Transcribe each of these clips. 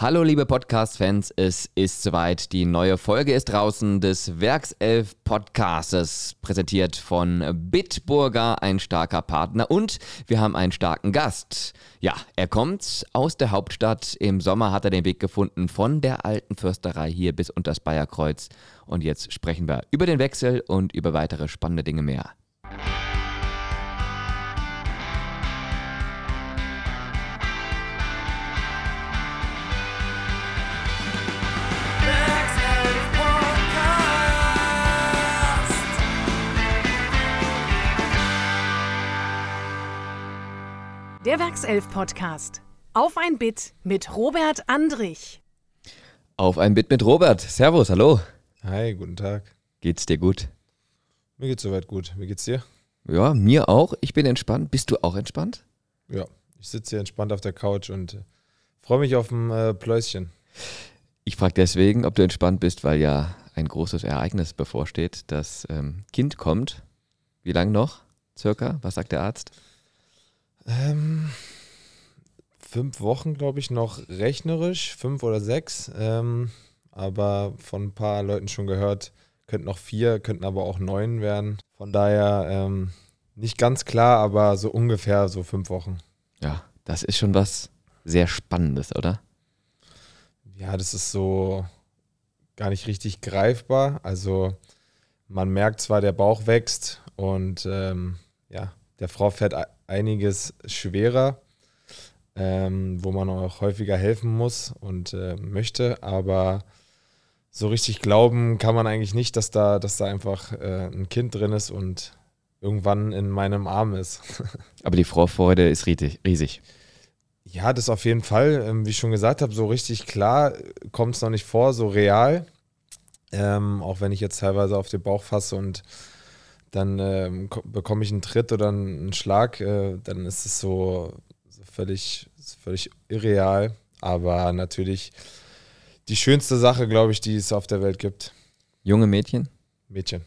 Hallo liebe Podcast-Fans, es ist soweit. Die neue Folge ist draußen des Werkself Podcasts, präsentiert von Bitburger, ein starker Partner und wir haben einen starken Gast. Ja, er kommt aus der Hauptstadt. Im Sommer hat er den Weg gefunden von der alten Fürsterei hier bis unter das Bayerkreuz. Und jetzt sprechen wir über den Wechsel und über weitere spannende Dinge mehr. Der Werkself-Podcast. Auf ein Bit mit Robert Andrich. Auf ein Bit mit Robert. Servus, hallo. Hi, guten Tag. Geht's dir gut? Mir geht's soweit gut. Wie geht's dir? Ja, mir auch. Ich bin entspannt. Bist du auch entspannt? Ja, ich sitze hier entspannt auf der Couch und äh, freue mich auf ein äh, Pläuschen. Ich frage deswegen, ob du entspannt bist, weil ja ein großes Ereignis bevorsteht. Das ähm, Kind kommt. Wie lange noch? Circa? Was sagt der Arzt? Ähm, fünf Wochen, glaube ich, noch rechnerisch, fünf oder sechs. Ähm, aber von ein paar Leuten schon gehört, könnten noch vier, könnten aber auch neun werden. Von daher ähm, nicht ganz klar, aber so ungefähr so fünf Wochen. Ja, das ist schon was sehr Spannendes, oder? Ja, das ist so gar nicht richtig greifbar. Also man merkt zwar, der Bauch wächst und ähm, ja, der Frau fährt einiges schwerer, ähm, wo man auch häufiger helfen muss und äh, möchte, aber so richtig glauben kann man eigentlich nicht, dass da, dass da einfach äh, ein Kind drin ist und irgendwann in meinem Arm ist. aber die Vorfreude ist riesig. Ja, das auf jeden Fall. Ähm, wie ich schon gesagt habe, so richtig klar kommt es noch nicht vor, so real. Ähm, auch wenn ich jetzt teilweise auf den Bauch fasse und dann ähm, bekomme ich einen Tritt oder einen Schlag, äh, dann ist es so, so völlig, völlig irreal. Aber natürlich die schönste Sache, glaube ich, die es auf der Welt gibt. Junge Mädchen? Mädchen.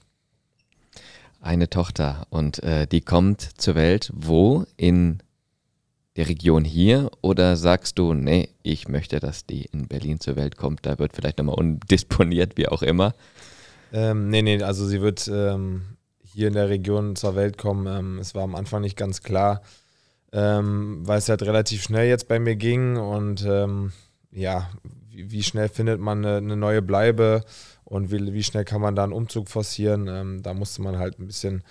Eine Tochter und äh, die kommt zur Welt wo? In der Region hier oder sagst du, nee, ich möchte, dass die in Berlin zur Welt kommt, da wird vielleicht nochmal undisponiert, wie auch immer? Ähm, nee, nee, also sie wird ähm, hier in der Region zur Welt kommen. Ähm, es war am Anfang nicht ganz klar, ähm, weil es halt relativ schnell jetzt bei mir ging und ähm, ja, wie, wie, schnell findet man eine, eine neue Bleibe und wie, wie, schnell kann man da einen Umzug forcieren. Ähm, da musste man halt ein bisschen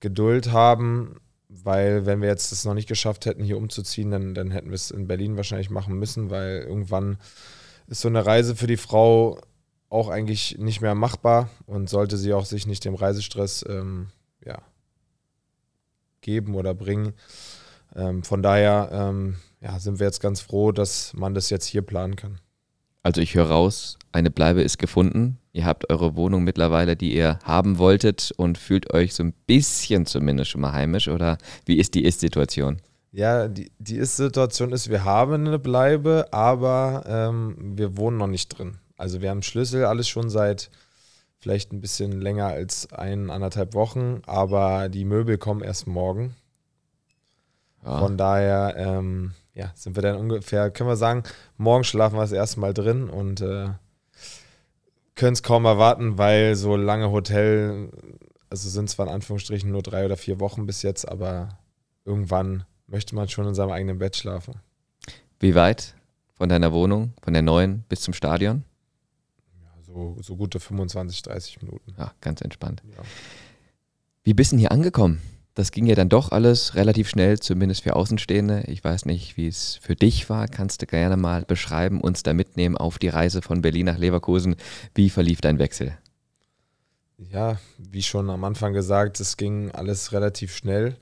Geduld haben, weil wenn wir jetzt das noch nicht geschafft hätten, hier umzuziehen, dann, dann hätten wir es in Berlin wahrscheinlich machen müssen, weil irgendwann ist so eine Reise für die Frau auch eigentlich nicht mehr machbar und sollte sie auch sich nicht dem Reisestress ähm, ja, geben oder bringen. Ähm, von daher ähm, ja, sind wir jetzt ganz froh, dass man das jetzt hier planen kann. Also ich höre raus, eine Bleibe ist gefunden. Ihr habt eure Wohnung mittlerweile, die ihr haben wolltet und fühlt euch so ein bisschen zumindest schon mal heimisch oder wie ist die Ist-Situation? Ja, die, die Ist-Situation ist, wir haben eine Bleibe, aber ähm, wir wohnen noch nicht drin. Also wir haben Schlüssel, alles schon seit vielleicht ein bisschen länger als ein, anderthalb Wochen, aber die Möbel kommen erst morgen. Ja. Von daher, ähm, ja, sind wir dann ungefähr, können wir sagen, morgen schlafen wir das erste Mal drin und äh, können es kaum erwarten, weil so lange Hotel, also sind zwar in Anführungsstrichen nur drei oder vier Wochen bis jetzt, aber irgendwann möchte man schon in seinem eigenen Bett schlafen. Wie weit von deiner Wohnung, von der neuen bis zum Stadion? So, so gute 25, 30 Minuten. Ja, ganz entspannt. Ja. Wie bist du denn hier angekommen? Das ging ja dann doch alles relativ schnell, zumindest für Außenstehende. Ich weiß nicht, wie es für dich war. Kannst du gerne mal beschreiben, uns da mitnehmen auf die Reise von Berlin nach Leverkusen. Wie verlief dein Wechsel? Ja, wie schon am Anfang gesagt, es ging alles relativ schnell.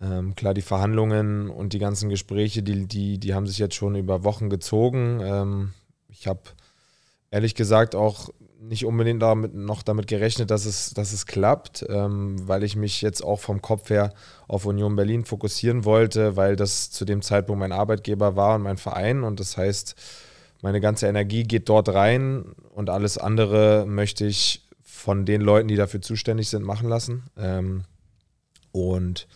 Ähm, klar, die Verhandlungen und die ganzen Gespräche, die, die, die haben sich jetzt schon über Wochen gezogen. Ähm, ich habe ehrlich gesagt auch nicht unbedingt damit, noch damit gerechnet, dass es, dass es klappt, ähm, weil ich mich jetzt auch vom Kopf her auf Union Berlin fokussieren wollte, weil das zu dem Zeitpunkt mein Arbeitgeber war und mein Verein und das heißt, meine ganze Energie geht dort rein und alles andere möchte ich von den Leuten, die dafür zuständig sind, machen lassen. Ähm, und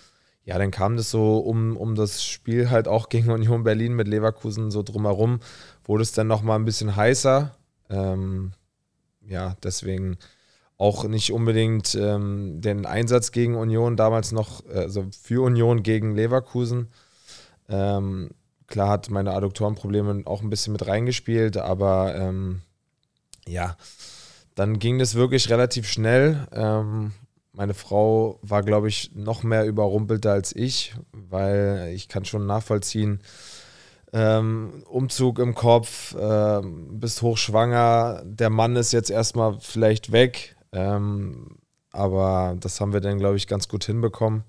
ja, dann kam das so um, um das Spiel halt auch gegen Union Berlin mit Leverkusen so drumherum, wurde es dann nochmal ein bisschen heißer. Ähm, ja, deswegen auch nicht unbedingt ähm, den Einsatz gegen Union damals noch, also für Union gegen Leverkusen. Ähm, klar hat meine Adduktorenprobleme auch ein bisschen mit reingespielt, aber ähm, ja, dann ging das wirklich relativ schnell. Ähm, meine Frau war, glaube ich, noch mehr überrumpelter als ich, weil ich kann schon nachvollziehen, ähm, Umzug im Kopf, äh, bist hochschwanger, der Mann ist jetzt erstmal vielleicht weg, ähm, aber das haben wir dann, glaube ich, ganz gut hinbekommen.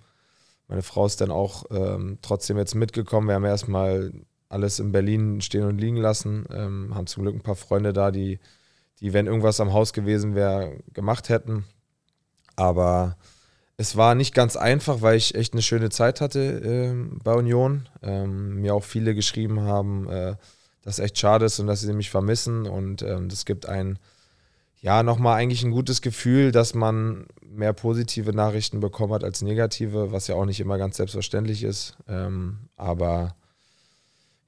Meine Frau ist dann auch ähm, trotzdem jetzt mitgekommen. Wir haben erstmal alles in Berlin stehen und liegen lassen, ähm, haben zum Glück ein paar Freunde da, die, die, wenn irgendwas am Haus gewesen wäre, gemacht hätten. Aber es war nicht ganz einfach, weil ich echt eine schöne Zeit hatte äh, bei Union. Ähm, mir auch viele geschrieben haben, äh, dass es echt schade ist und dass sie mich vermissen. Und ähm, gibt ein, ja, nochmal eigentlich ein gutes Gefühl, dass man mehr positive Nachrichten bekommen hat als negative, was ja auch nicht immer ganz selbstverständlich ist. Ähm, aber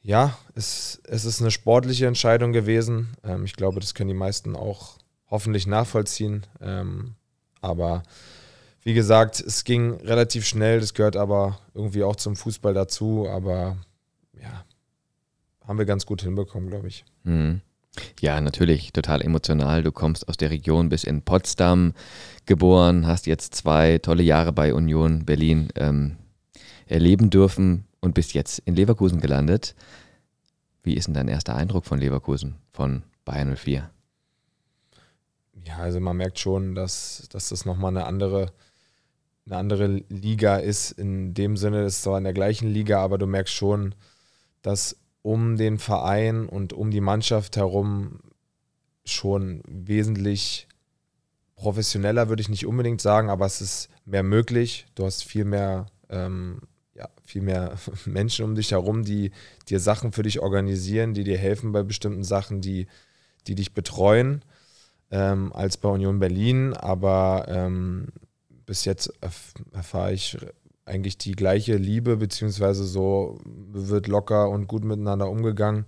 ja, es, es ist eine sportliche Entscheidung gewesen. Ähm, ich glaube, das können die meisten auch hoffentlich nachvollziehen. Ähm, aber wie gesagt, es ging relativ schnell, das gehört aber irgendwie auch zum Fußball dazu, aber ja, haben wir ganz gut hinbekommen, glaube ich. Mhm. Ja, natürlich, total emotional. Du kommst aus der Region bis in Potsdam geboren, hast jetzt zwei tolle Jahre bei Union Berlin ähm, erleben dürfen und bist jetzt in Leverkusen gelandet. Wie ist denn dein erster Eindruck von Leverkusen, von Bayern 04? Ja, also man merkt schon, dass, dass das nochmal eine andere, eine andere Liga ist. In dem Sinne ist es zwar in der gleichen Liga, aber du merkst schon, dass um den Verein und um die Mannschaft herum schon wesentlich professioneller, würde ich nicht unbedingt sagen, aber es ist mehr möglich. Du hast viel mehr, ähm, ja, viel mehr Menschen um dich herum, die dir Sachen für dich organisieren, die dir helfen bei bestimmten Sachen, die, die dich betreuen ähm, als bei Union Berlin, aber ähm, bis jetzt erf erfahre ich eigentlich die gleiche Liebe, beziehungsweise so wird locker und gut miteinander umgegangen.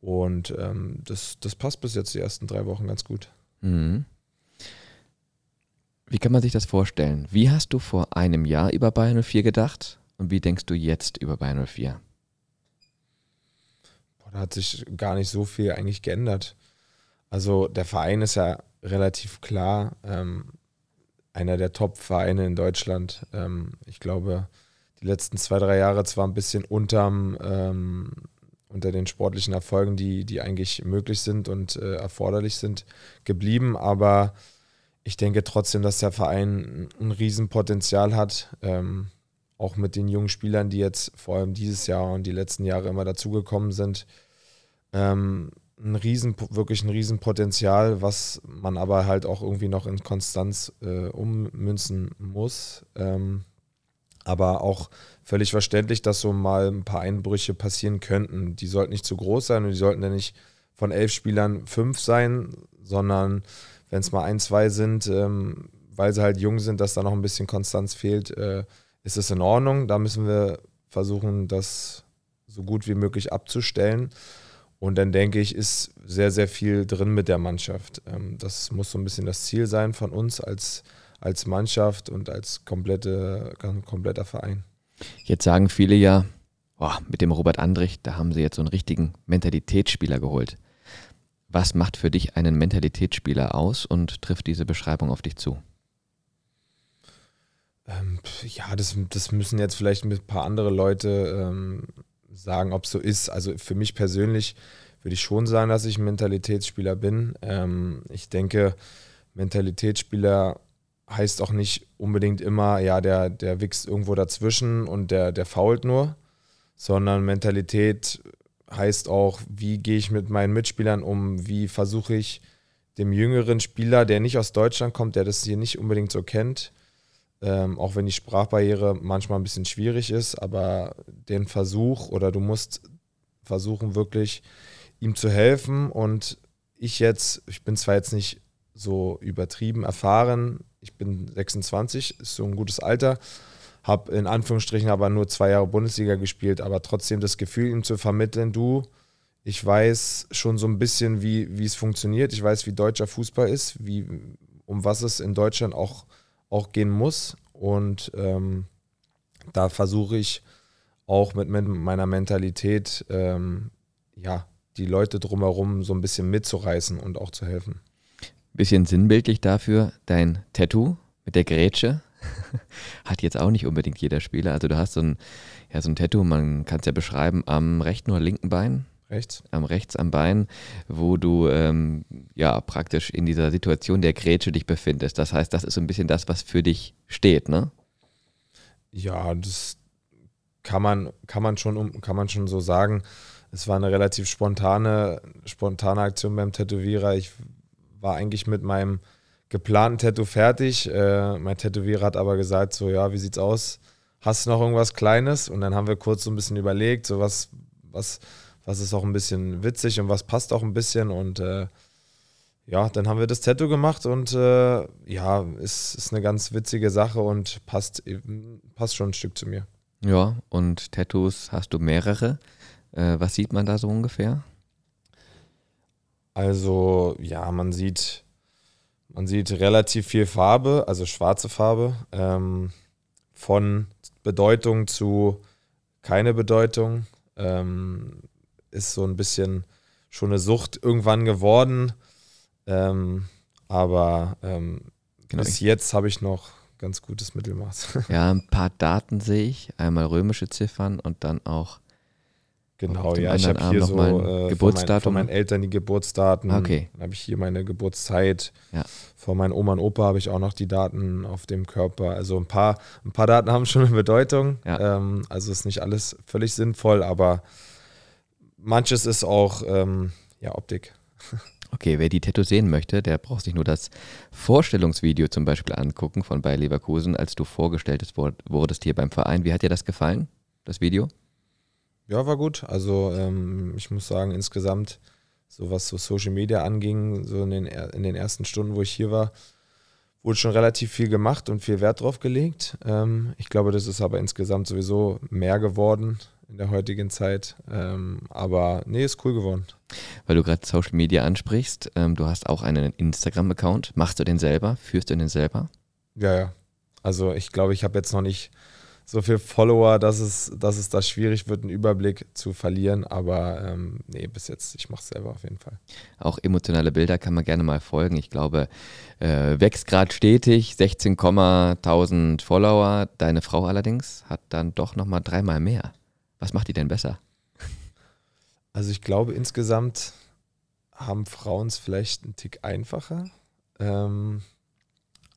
Und ähm, das, das passt bis jetzt die ersten drei Wochen ganz gut. Mhm. Wie kann man sich das vorstellen? Wie hast du vor einem Jahr über Bayern 04 gedacht und wie denkst du jetzt über Bayern 04? Boah, da hat sich gar nicht so viel eigentlich geändert. Also der Verein ist ja relativ klar ähm, einer der Top-Vereine in Deutschland. Ähm, ich glaube, die letzten zwei, drei Jahre zwar ein bisschen unterm, ähm, unter den sportlichen Erfolgen, die, die eigentlich möglich sind und äh, erforderlich sind, geblieben, aber ich denke trotzdem, dass der Verein ein Riesenpotenzial hat. Ähm, auch mit den jungen Spielern, die jetzt vor allem dieses Jahr und die letzten Jahre immer dazugekommen sind. Ähm, ein riesen, wirklich ein Riesenpotenzial, was man aber halt auch irgendwie noch in Konstanz äh, ummünzen muss. Ähm, aber auch völlig verständlich, dass so mal ein paar Einbrüche passieren könnten. Die sollten nicht zu groß sein und die sollten ja nicht von elf Spielern fünf sein, sondern wenn es mal ein, zwei sind, ähm, weil sie halt jung sind, dass da noch ein bisschen Konstanz fehlt, äh, ist es in Ordnung. Da müssen wir versuchen, das so gut wie möglich abzustellen. Und dann denke ich, ist sehr, sehr viel drin mit der Mannschaft. Ähm, das muss so ein bisschen das Ziel sein von uns als, als Mannschaft und als komplette, kompletter Verein. Jetzt sagen viele ja, oh, mit dem Robert Andrich, da haben sie jetzt so einen richtigen Mentalitätsspieler geholt. Was macht für dich einen Mentalitätsspieler aus und trifft diese Beschreibung auf dich zu? Ähm, ja, das, das müssen jetzt vielleicht ein paar andere Leute ähm, sagen, ob es so ist. Also für mich persönlich würde ich schon sagen, dass ich ein Mentalitätsspieler bin. Ähm, ich denke, Mentalitätsspieler heißt auch nicht unbedingt immer, ja, der, der wächst irgendwo dazwischen und der, der fault nur, sondern Mentalität heißt auch, wie gehe ich mit meinen Mitspielern um, wie versuche ich dem jüngeren Spieler, der nicht aus Deutschland kommt, der das hier nicht unbedingt so kennt, ähm, auch wenn die Sprachbarriere manchmal ein bisschen schwierig ist, aber den Versuch oder du musst versuchen wirklich ihm zu helfen. Und ich jetzt, ich bin zwar jetzt nicht so übertrieben erfahren, ich bin 26, ist so ein gutes Alter, habe in Anführungsstrichen aber nur zwei Jahre Bundesliga gespielt, aber trotzdem das Gefühl ihm zu vermitteln, du, ich weiß schon so ein bisschen, wie, wie es funktioniert, ich weiß, wie deutscher Fußball ist, wie, um was es in Deutschland auch, auch gehen muss und ähm, da versuche ich auch mit, meiner Mentalität, ähm, ja, die Leute drumherum so ein bisschen mitzureißen und auch zu helfen. Bisschen sinnbildlich dafür, dein Tattoo mit der Grätsche hat jetzt auch nicht unbedingt jeder Spieler. Also du hast so ein, ja, so ein Tattoo, man kann es ja beschreiben, am rechten oder linken Bein. Rechts. Am rechts am Bein, wo du ähm, ja praktisch in dieser Situation der Grätsche dich befindest. Das heißt, das ist so ein bisschen das, was für dich steht, ne? Ja, das kann man, kann man schon kann man schon so sagen. Es war eine relativ spontane, spontane Aktion beim Tätowierer. Ich war eigentlich mit meinem geplanten Tattoo fertig. Äh, mein Tätowierer hat aber gesagt, so, ja, wie sieht's aus? Hast du noch irgendwas Kleines? Und dann haben wir kurz so ein bisschen überlegt, so was, was, was ist auch ein bisschen witzig und was passt auch ein bisschen. Und äh, ja, dann haben wir das Tattoo gemacht und äh, ja, ist, ist eine ganz witzige Sache und passt, passt schon ein Stück zu mir. Ja, und Tattoos hast du mehrere. Äh, was sieht man da so ungefähr? Also, ja, man sieht man sieht relativ viel Farbe, also schwarze Farbe, ähm, von Bedeutung zu keine Bedeutung. Ähm, ist so ein bisschen schon eine Sucht irgendwann geworden. Ähm, aber ähm, genau. bis jetzt habe ich noch ganz gutes Mittelmaß. Ja, ein paar Daten sehe ich. Einmal römische Ziffern und dann auch Genau, ja, ich habe hier so äh, Geburtsdatum. Von, mein, von, meinen Eltern die Geburtsdaten. Okay. Dann habe ich hier meine Geburtszeit. Ja. Von meinen Oma und Opa habe ich auch noch die Daten auf dem Körper. Also ein paar, ein paar Daten haben schon eine Bedeutung. Ja. Ähm, also ist nicht alles völlig sinnvoll, aber manches ist auch ähm, ja, Optik. Okay, wer die Tattoo sehen möchte, der braucht sich nur das Vorstellungsvideo zum Beispiel angucken von Bayer Leverkusen, als du vorgestellt wurdest hier beim Verein. Wie hat dir das gefallen, das Video? Ja, war gut. Also ähm, ich muss sagen, insgesamt, so was so Social Media anging, so in den, in den ersten Stunden, wo ich hier war, wurde schon relativ viel gemacht und viel Wert drauf gelegt. Ähm, ich glaube, das ist aber insgesamt sowieso mehr geworden in der heutigen Zeit. Ähm, aber nee, ist cool geworden. Weil du gerade Social Media ansprichst, ähm, du hast auch einen Instagram-Account. Machst du den selber? Führst du den selber? Ja, ja. Also ich glaube, ich habe jetzt noch nicht so viele Follower, dass es, dass es da schwierig wird, einen Überblick zu verlieren. Aber ähm, nee, bis jetzt, ich mache es selber auf jeden Fall. Auch emotionale Bilder kann man gerne mal folgen. Ich glaube, äh, wächst gerade stetig, 16,000 Follower. Deine Frau allerdings hat dann doch nochmal dreimal mehr. Was macht die denn besser? Also ich glaube, insgesamt haben Frauen es vielleicht einen Tick einfacher. Ähm,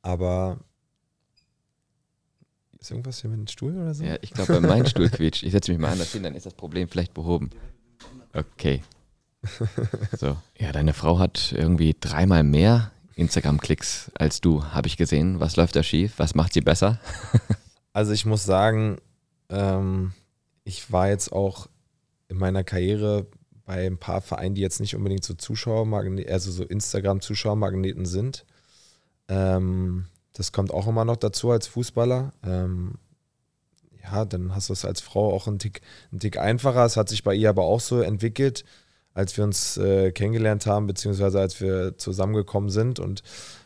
aber ist irgendwas hier mit dem Stuhl oder so? Ja, ich glaube, mein Stuhl quietscht. Ich setze mich mal anders hin, dann ist das Problem vielleicht behoben. Okay. So. Ja, deine Frau hat irgendwie dreimal mehr Instagram-Klicks als du, habe ich gesehen. Was läuft da schief? Was macht sie besser? also ich muss sagen, ähm, ich war jetzt auch in meiner Karriere bei ein paar Vereinen, die jetzt nicht unbedingt so Zuschauermagneten, also so Instagram-Zuschauermagneten sind. Ähm, das kommt auch immer noch dazu als Fußballer. Ähm, ja, dann hast du es als Frau auch einen Tick, einen Tick einfacher. Es hat sich bei ihr aber auch so entwickelt, als wir uns äh, kennengelernt haben, beziehungsweise als wir zusammengekommen sind. Und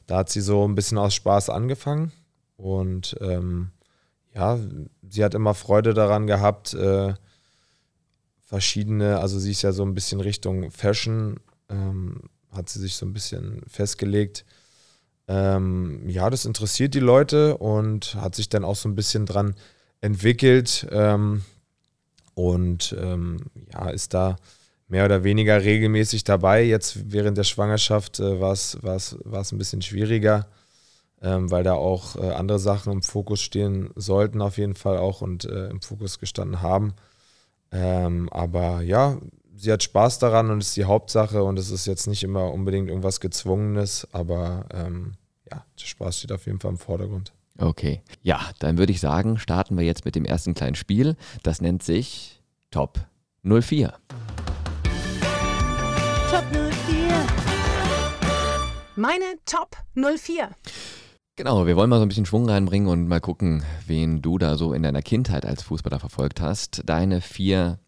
da hat sie so ein bisschen aus Spaß angefangen. Und ähm, ja, sie hat immer Freude daran gehabt, äh, verschiedene, also sie ist ja so ein bisschen Richtung Fashion, ähm, hat sie sich so ein bisschen festgelegt ähm, ja, das interessiert die Leute und hat sich dann auch so ein bisschen dran entwickelt ähm, und ähm, ja, ist da mehr oder weniger regelmäßig dabei. Jetzt während der Schwangerschaft äh, war es ein bisschen schwieriger, ähm, weil da auch äh, andere Sachen im Fokus stehen sollten, auf jeden Fall auch und äh, im Fokus gestanden haben. Ähm, aber ja, sie hat Spaß daran und ist die Hauptsache und es ist jetzt nicht immer unbedingt irgendwas Gezwungenes, aber ähm, ja, der Spaß steht auf jeden Fall im Vordergrund. Okay, ja, dann würde ich sagen, starten wir jetzt mit dem ersten kleinen Spiel. Das nennt sich Top 04. Top 04. Meine Top 04. Genau, wir wollen mal so ein bisschen Schwung reinbringen und mal gucken, wen du da so in deiner Kindheit als Fußballer verfolgt hast. Deine vier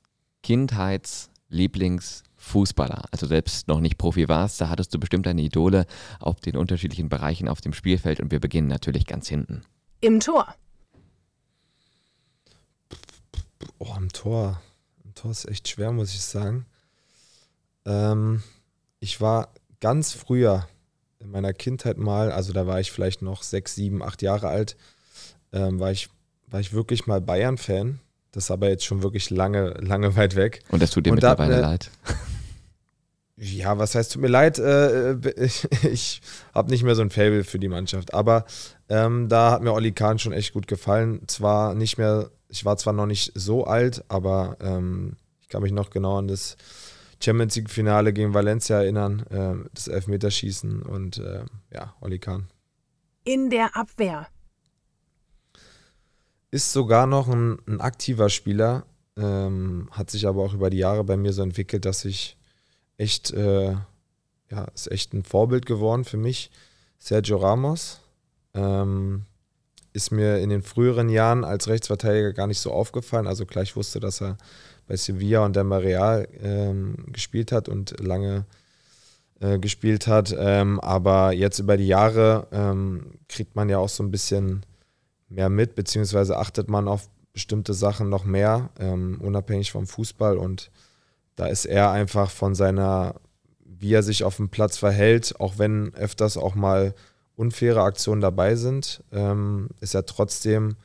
Kindheitslieblingsfußballer. Also selbst noch nicht Profi warst, da hattest du bestimmt deine Idole auf den unterschiedlichen Bereichen auf dem Spielfeld und wir beginnen natürlich ganz hinten. Im Tor. Oh, im Tor. Im Tor ist echt schwer, muss ich sagen. Ähm, ich war ganz früher in meiner Kindheit mal, also da war ich vielleicht noch sechs, sieben, acht Jahre alt, ähm, war, ich, war ich wirklich mal Bayern-Fan. Das ist aber jetzt schon wirklich lange, lange weit weg. Und das tut dir Und da- mittlerweile äh, leid. Ja, was heißt, tut mir leid, äh, ich, ich habe nicht mehr so ein Fable für die Mannschaft. Aber ähm, da hat mir Olli Kahn schon echt gut gefallen. Zwar nicht mehr, ich war zwar noch nicht so alt, aber ähm, ich kann mich noch genau an das Champions League-Finale gegen Valencia erinnern, ähm, das Elfmeterschießen und äh, ja, Olli Kahn. In der Abwehr. Ist sogar noch ein, ein aktiver Spieler, ähm, hat sich aber auch über die Jahre bei mir so entwickelt, dass ich echt, äh, ja, ist echt ein Vorbild geworden für mich. Sergio Ramos ähm, ist mir in den früheren Jahren als Rechtsverteidiger gar nicht so aufgefallen. Also klar, ich wusste, dass er bei Sevilla und dann bei Real ähm, gespielt hat und lange äh, gespielt hat. Ähm, aber jetzt über die Jahre ähm, kriegt man ja auch so ein bisschen mehr mit, beziehungsweise achtet man auf bestimmte Sachen noch mehr, ähm, unabhängig vom Fußball. Und da ist er einfach von seiner, wie er sich auf dem Platz verhält, auch wenn öfters auch mal unfaire Aktionen dabei sind, ähm, ist er trotzdem,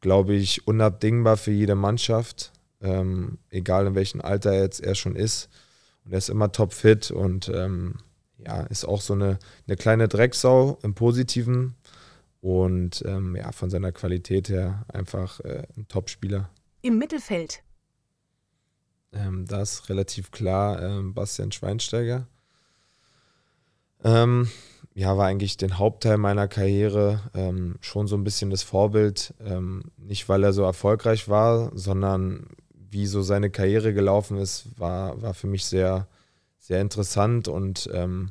glaube ich, unabdingbar für jede Mannschaft, ähm, egal in welchem Alter er jetzt er schon ist. Und er ist immer topfit und ähm, ja, ist auch so eine, eine kleine Drecksau im Positiven und ähm, ja, von seiner Qualität her einfach äh, ein Top-Spieler. Im Mittelfeld. Ähm, das ist relativ klar ähm, Bastian Schweinsteiger. Ähm, ja, war eigentlich den Hauptteil meiner Karriere ähm, schon so ein bisschen das Vorbild. Ähm, nicht, weil er so erfolgreich war, sondern wie so seine Karriere gelaufen ist, war, war für mich sehr, sehr interessant und ähm,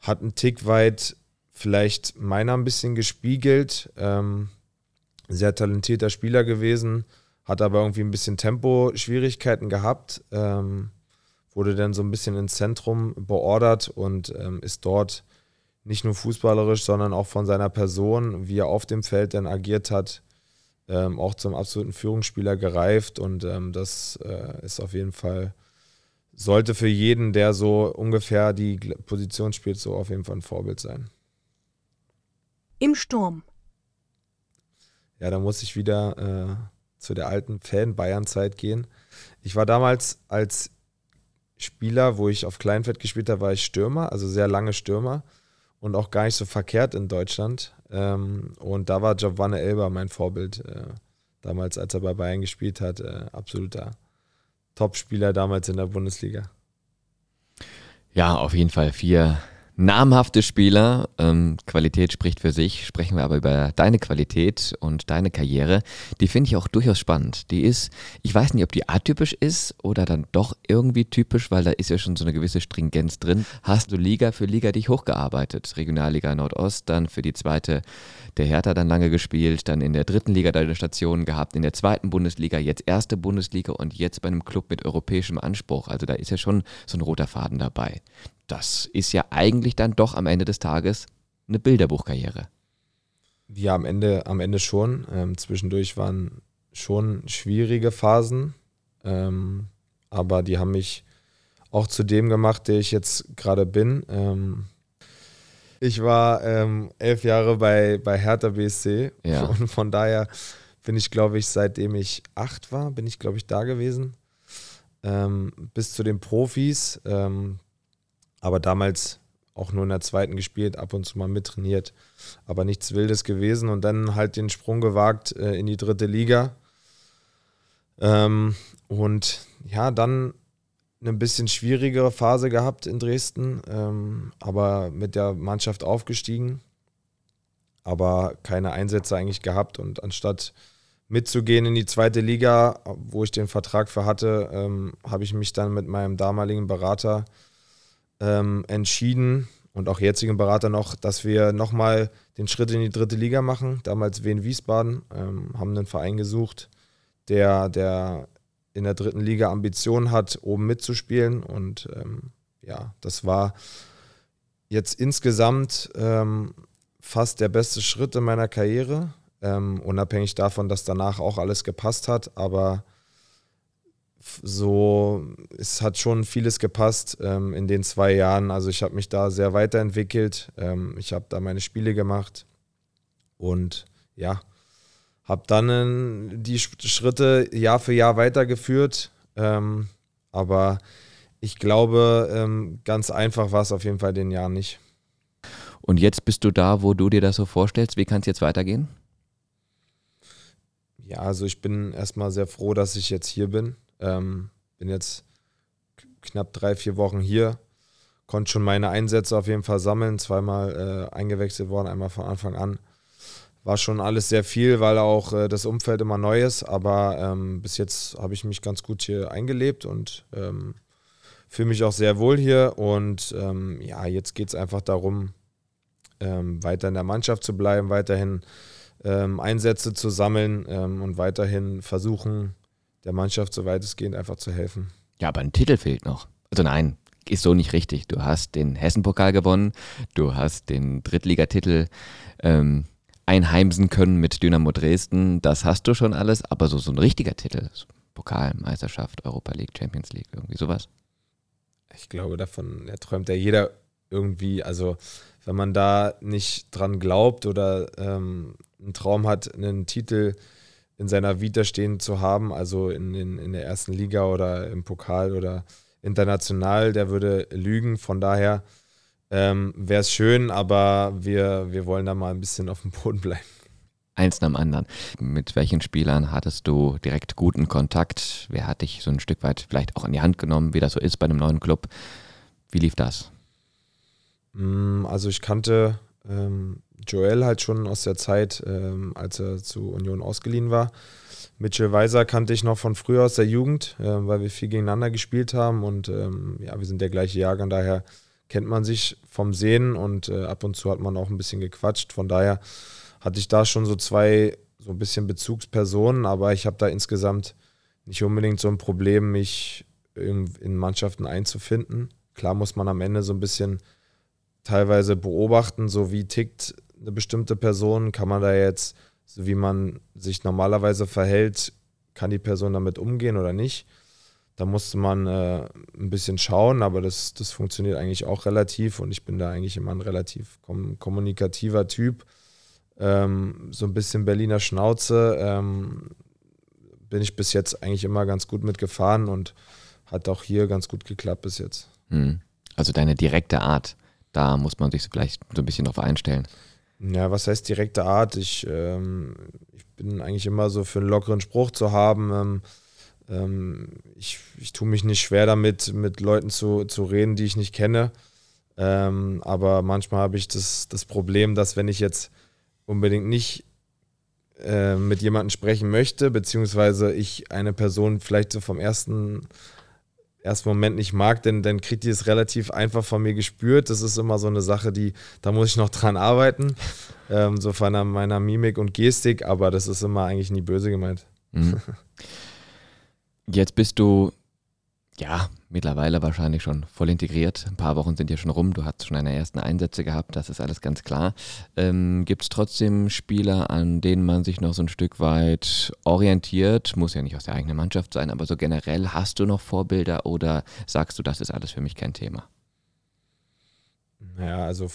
hat einen Tick weit vielleicht meiner ein bisschen gespiegelt. Ähm, sehr talentierter Spieler gewesen, hat aber irgendwie ein bisschen Tempo-Schwierigkeiten gehabt, ähm, wurde dann so ein bisschen ins Zentrum beordert und ähm, ist dort nicht nur fußballerisch, sondern auch von seiner Person, wie er auf dem Feld dann agiert hat, ähm, auch zum absoluten Führungsspieler gereift und ähm, das äh, ist auf jeden Fall, sollte für jeden, der so ungefähr die Position spielt, so auf jeden Fall ein Vorbild sein. Im Sturm. Ja, da muss ich wieder äh, zu der alten Fan-Bayern-Zeit gehen. Ich war damals als Spieler, wo ich auf Kleinfeld gespielt habe, war ich Stürmer, also sehr lange Stürmer und auch gar nicht so verkehrt in Deutschland. Ähm, und da war Giovanni Elber mein Vorbild. Äh, damals, als er bei Bayern gespielt hat, äh, absoluter Top-Spieler damals in der Bundesliga. Ja, auf jeden Fall vier namhafte Spieler. Ähm, Qualität spricht für sich. Sprechen wir aber über deine Qualität und deine Karriere. Die finde ich auch durchaus spannend. Die ist, ich weiß nicht, ob die atypisch ist oder dann doch irgendwie typisch, weil da ist ja schon so eine gewisse Stringenz drin. Hast du Liga für Liga dich hochgearbeitet? Regionalliga Nordost, dann für die zweite der Hertha dann lange gespielt, dann in der dritten Liga deine Stationen gehabt, in der zweiten Bundesliga, jetzt erste Bundesliga und jetzt bei einem Club mit europäischem Anspruch. Also da ist ja schon so ein roter Faden dabei. Das ist ja eigentlich dann doch am Ende des Tages eine Bilderbuchkarriere. Ja, am Ende, am Ende schon. Ähm, zwischendurch waren schon schwierige Phasen, ähm, aber die haben mich auch zu dem gemacht, der ich jetzt gerade bin. Ähm, ich war ähm, elf Jahre bei, bei Hertha BSC Ja. und von daher bin ich, glaube ich, seitdem ich acht war, bin ich, glaube ich, da gewesen. Ähm, bis zu den Profis, ähm, aber damals auch nur in der zweiten gespielt, ab und zu mal mittrainiert aber nichts Wildes gewesen und dann halt den Sprung gewagt äh, in die dritte Liga. Ähm, und ja, dann eine bisschen schwierigere Phase gehabt in Dresden, ähm, aber mit der Mannschaft aufgestiegen, aber keine Einsätze eigentlich gehabt und anstatt mitzugehen in die zweite Liga, wo ich den Vertrag für hatte, ähm, habe ich mich dann mit meinem damaligen Berater ähm, entschieden und auch jetzigen Berater noch, dass wir nochmal den Schritt in die dritte Liga machen. Damals Wien Wiesbaden, ähm, haben einen Verein gesucht, der, der in der dritten Liga Ambitionen hat, oben mitzuspielen. Und ähm, ja, das war jetzt insgesamt ähm, fast der beste Schritt in meiner Karriere. Ähm, unabhängig davon, dass danach auch alles gepasst hat, aber so, es hat schon vieles gepasst ähm, in den zwei Jahren. Also ich habe mich da sehr weiterentwickelt. Ähm, ich habe da meine Spiele gemacht und ja, habe dann die Schritte Jahr für Jahr weitergeführt. Ähm, aber ich glaube, ähm, ganz einfach war es auf jeden Fall den Jahren nicht. Und jetzt bist du da, wo du dir das so vorstellst. Wie kann es jetzt weitergehen? Ja, also ich bin erstmal sehr froh, dass ich jetzt hier bin. Ähm, bin jetzt knapp drei, vier Wochen hier. Konnte schon meine Einsätze auf jeden Fall sammeln. Zweimal äh, eingewechselt worden, einmal von Anfang an. War schon alles sehr viel, weil auch äh, das Umfeld immer neu ist. Aber ähm, bis jetzt habe ich mich ganz gut hier eingelebt und ähm, fühle mich auch sehr wohl hier. Und ähm, ja, jetzt geht es einfach darum, ähm, weiter in der Mannschaft zu bleiben, weiterhin ähm, Einsätze zu sammeln ähm, und weiterhin versuchen, der Mannschaft so weitestgehend einfach zu helfen. Ja, aber ein Titel fehlt noch. Also nein, ist so nicht richtig. Du hast den Hessen-Pokal gewonnen, du hast den Drittligatitel ähm, einheimsen können mit Dynamo Dresden. Das hast du schon alles, aber so, so ein richtiger Titel, so Pokal, Meisterschaft, Europa League, Champions League, irgendwie sowas. Ich glaube, davon träumt ja jeder irgendwie. Also, wenn man da nicht dran glaubt oder ähm, einen Traum hat, einen Titel zu in seiner Vita stehen zu haben, also in, in, in der ersten Liga oder im Pokal oder international, der würde lügen. Von daher ähm, wäre es schön, aber wir, wir wollen da mal ein bisschen auf dem Boden bleiben. Eins nach dem anderen. Mit welchen Spielern hattest du direkt guten Kontakt? Wer hat dich so ein Stück weit vielleicht auch in die Hand genommen, wie das so ist bei einem neuen Club? Wie lief das? Mm, also ich kannte ähm, Joel halt schon aus der Zeit, ähm, als er zu Union ausgeliehen war. Mitchell Weiser kannte ich noch von früher aus der Jugend, äh, weil wir viel gegeneinander gespielt haben und ähm, ja, wir sind der gleiche Jahrgang, daher kennt man sich vom Sehen und äh, ab und zu hat man auch ein bisschen gequatscht. Von daher hatte ich da schon so zwei so ein bisschen Bezugspersonen, aber ich habe da insgesamt nicht unbedingt so ein Problem, mich in, in Mannschaften einzufinden. Klar muss man am Ende so ein bisschen teilweise beobachten, so wie tickt eine bestimmte Person, kann man da jetzt, so wie man sich normalerweise verhält, kann die Person damit umgehen oder nicht. Da musste man äh, ein bisschen schauen, aber das, das funktioniert eigentlich auch relativ und ich bin da eigentlich immer ein relativ kom kommunikativer Typ. Ähm, so ein bisschen Berliner Schnauze ähm, bin ich bis jetzt eigentlich immer ganz gut mitgefahren und hat auch hier ganz gut geklappt bis jetzt. Hm. Also deine direkte Art, da muss man sich vielleicht so ein bisschen drauf einstellen. Ja, was heißt direkte Art? Ich, ähm, ich bin eigentlich immer so für einen lockeren Spruch zu haben. Ähm, ähm, ich, ich tue mich nicht schwer damit, mit Leuten zu, zu reden, die ich nicht kenne. Ähm, aber manchmal habe ich das, das Problem, dass wenn ich jetzt unbedingt nicht äh, mit jemandem sprechen möchte, beziehungsweise ich eine Person vielleicht so vom ersten ersten Moment nicht mag, denn dann kriegt die es relativ einfach von mir gespürt. Das ist immer so eine Sache, die, da muss ich noch dran arbeiten. Ähm, so von meiner Mimik und Gestik, aber das ist immer eigentlich nie böse gemeint. Mhm. Jetzt bist du ja, mittlerweile wahrscheinlich schon voll integriert. Ein paar Wochen sind ja schon rum. Du hast schon deine ersten Einsätze gehabt, das ist alles ganz klar. Ähm, Gibt es trotzdem Spieler, an denen man sich noch so ein Stück weit orientiert? Muss ja nicht aus der eigenen Mannschaft sein, aber so generell hast du noch Vorbilder oder sagst du, das ist alles für mich kein Thema? Naja, also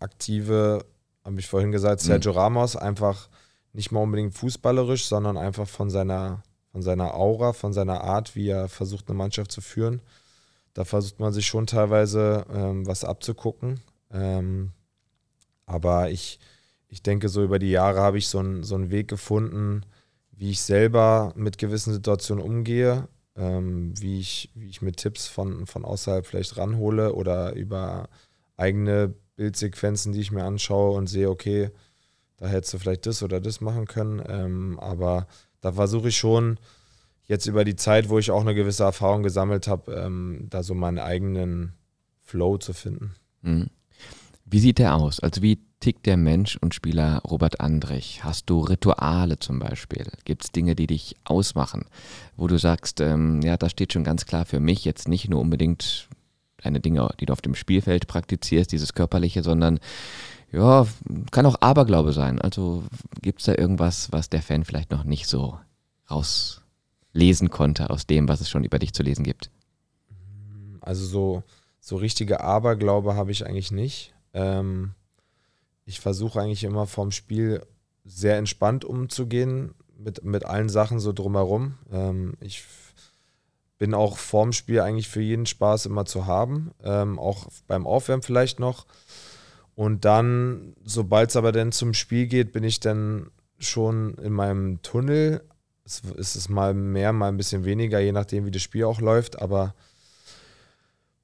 aktive, habe ich vorhin gesagt, Sergio mhm. Ramos, einfach nicht mal unbedingt fußballerisch, sondern einfach von seiner von seiner Aura, von seiner Art, wie er versucht, eine Mannschaft zu führen. Da versucht man sich schon teilweise ähm, was abzugucken. Ähm, aber ich, ich denke, so über die Jahre habe ich so, ein, so einen Weg gefunden, wie ich selber mit gewissen Situationen umgehe, ähm, wie, ich, wie ich mit Tipps von, von außerhalb vielleicht ranhole oder über eigene Bildsequenzen, die ich mir anschaue und sehe, okay, da hättest du vielleicht das oder das machen können. Ähm, aber da versuche ich schon jetzt über die Zeit, wo ich auch eine gewisse Erfahrung gesammelt habe, ähm, da so meinen eigenen Flow zu finden. Mhm. Wie sieht der aus? Also wie tickt der Mensch und Spieler Robert Andrich? Hast du Rituale zum Beispiel? Gibt es Dinge, die dich ausmachen, wo du sagst, ähm, ja, das steht schon ganz klar für mich, jetzt nicht nur unbedingt eine Dinge, die du auf dem Spielfeld praktizierst, dieses körperliche, sondern ja, kann auch Aberglaube sein. Also gibt es da irgendwas, was der Fan vielleicht noch nicht so rauslesen konnte aus dem, was es schon über dich zu lesen gibt? Also so, so richtige Aberglaube habe ich eigentlich nicht. Ähm, ich versuche eigentlich immer vorm Spiel sehr entspannt umzugehen mit, mit allen Sachen so drumherum. Ähm, ich bin auch vorm Spiel eigentlich für jeden Spaß immer zu haben, ähm, auch beim Aufwärmen vielleicht noch. Und dann, sobald es aber dann zum Spiel geht, bin ich dann schon in meinem Tunnel. Es ist mal mehr, mal ein bisschen weniger, je nachdem, wie das Spiel auch läuft. Aber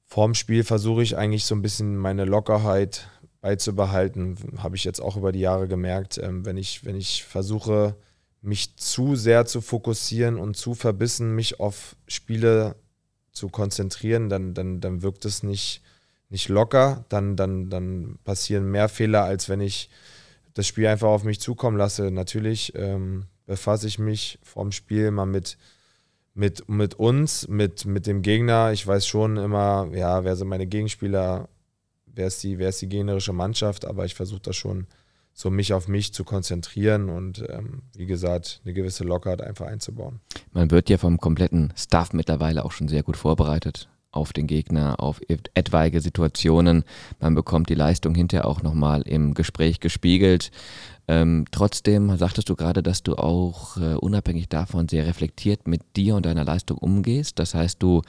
vorm Spiel versuche ich eigentlich so ein bisschen meine Lockerheit beizubehalten. Habe ich jetzt auch über die Jahre gemerkt. Ähm, wenn, ich, wenn ich versuche, mich zu sehr zu fokussieren und zu verbissen, mich auf Spiele zu konzentrieren, dann, dann, dann wirkt es nicht, nicht locker. Dann, dann, dann passieren mehr Fehler, als wenn ich das Spiel einfach auf mich zukommen lasse. Natürlich ähm, befasse ich mich vorm Spiel mal mit mit, mit uns, mit, mit dem Gegner. Ich weiß schon immer, ja, wer sind meine Gegenspieler, wer ist die, wer ist die gegnerische Mannschaft, aber ich versuche da schon so mich auf mich zu konzentrieren und ähm, wie gesagt, eine gewisse Lockerheit einfach einzubauen. Man wird ja vom kompletten Staff mittlerweile auch schon sehr gut vorbereitet auf den Gegner, auf etwaige Situationen. Man bekommt die Leistung hinterher auch nochmal im Gespräch gespiegelt. Ähm, trotzdem sagtest du gerade, dass du auch äh, unabhängig davon sehr reflektiert mit dir und deiner Leistung umgehst. Das heißt, du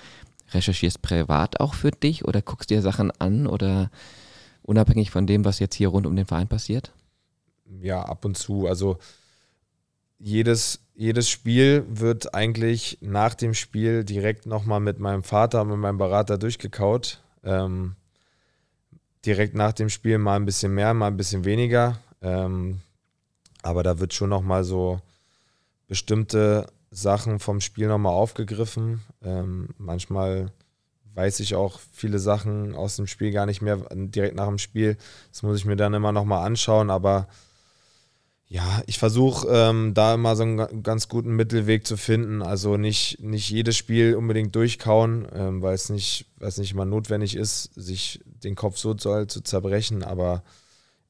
recherchierst privat auch für dich oder guckst dir Sachen an oder unabhängig von dem, was jetzt hier rund um den Verein passiert? Ja, ab und zu. Also jedes, jedes Spiel wird eigentlich nach dem Spiel direkt nochmal mit meinem Vater, mit meinem Berater durchgekaut. Ähm, direkt nach dem Spiel mal ein bisschen mehr, mal ein bisschen weniger. Ähm, aber da wird schon nochmal so bestimmte Sachen vom Spiel nochmal aufgegriffen. Ähm, manchmal weiß ich auch viele Sachen aus dem Spiel gar nicht mehr direkt nach dem Spiel. Das muss ich mir dann immer nochmal anschauen, aber ja, ich versuche ähm, da immer so einen ganz guten Mittelweg zu finden. Also nicht, nicht jedes Spiel unbedingt durchkauen, ähm, weil es nicht, nicht immer notwendig ist, sich den Kopf so zu, zu zerbrechen, aber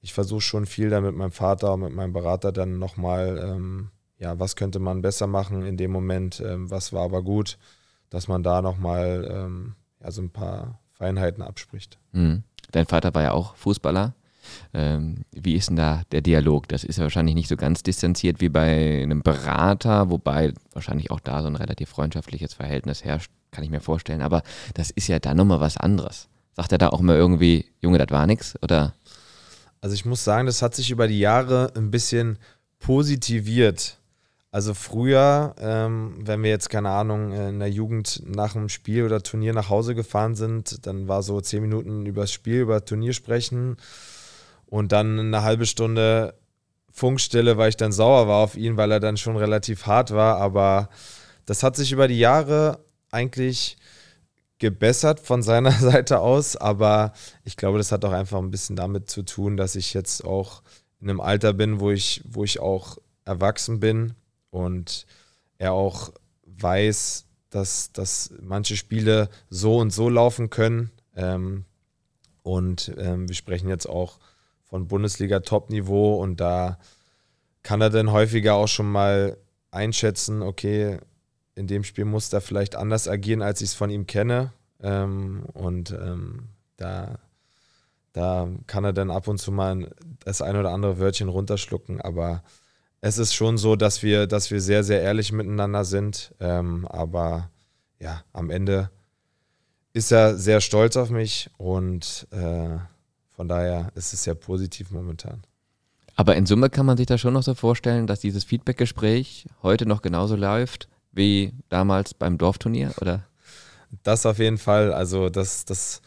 ich versuche schon viel da mit meinem Vater und mit meinem Berater dann nochmal, ähm, ja, was könnte man besser machen in dem Moment, ähm, was war aber gut, dass man da nochmal ähm, ja, so ein paar Feinheiten abspricht. Mhm. Dein Vater war ja auch Fußballer. Ähm, wie ist denn da der Dialog? Das ist ja wahrscheinlich nicht so ganz distanziert wie bei einem Berater, wobei wahrscheinlich auch da so ein relativ freundschaftliches Verhältnis herrscht, kann ich mir vorstellen. Aber das ist ja dann nochmal was anderes. Sagt er da auch immer irgendwie, Junge, das war nix? Oder also ich muss sagen, das hat sich über die Jahre ein bisschen positiviert. Also früher, ähm, wenn wir jetzt, keine Ahnung, in der Jugend nach einem Spiel oder Turnier nach Hause gefahren sind, dann war so zehn Minuten über das Spiel, über Turnier sprechen und dann eine halbe Stunde Funkstille, weil ich dann sauer war auf ihn, weil er dann schon relativ hart war. Aber das hat sich über die Jahre eigentlich gebessert von seiner Seite aus, aber ich glaube, das hat auch einfach ein bisschen damit zu tun, dass ich jetzt auch in einem Alter bin, wo ich, wo ich auch erwachsen bin und er auch weiß, dass, dass manche Spiele so und so laufen können. Ähm, und ähm, wir sprechen jetzt auch von Bundesliga-Top-Niveau und da kann er dann häufiger auch schon mal einschätzen, okay, in dem Spiel muss er vielleicht anders agieren, als ich es von ihm kenne. Ähm, und ähm, da, da kann er dann ab und zu mal das ein oder andere Wörtchen runterschlucken. Aber es ist schon so, dass wir, dass wir sehr, sehr ehrlich miteinander sind. Ähm, aber ja, am Ende ist er sehr stolz auf mich und äh, von daher ist es sehr positiv momentan. Aber in Summe kann man sich da schon noch so vorstellen, dass dieses Feedback-Gespräch heute noch genauso läuft wie damals beim Dorfturnier, oder? Das auf jeden Fall. Also das, das,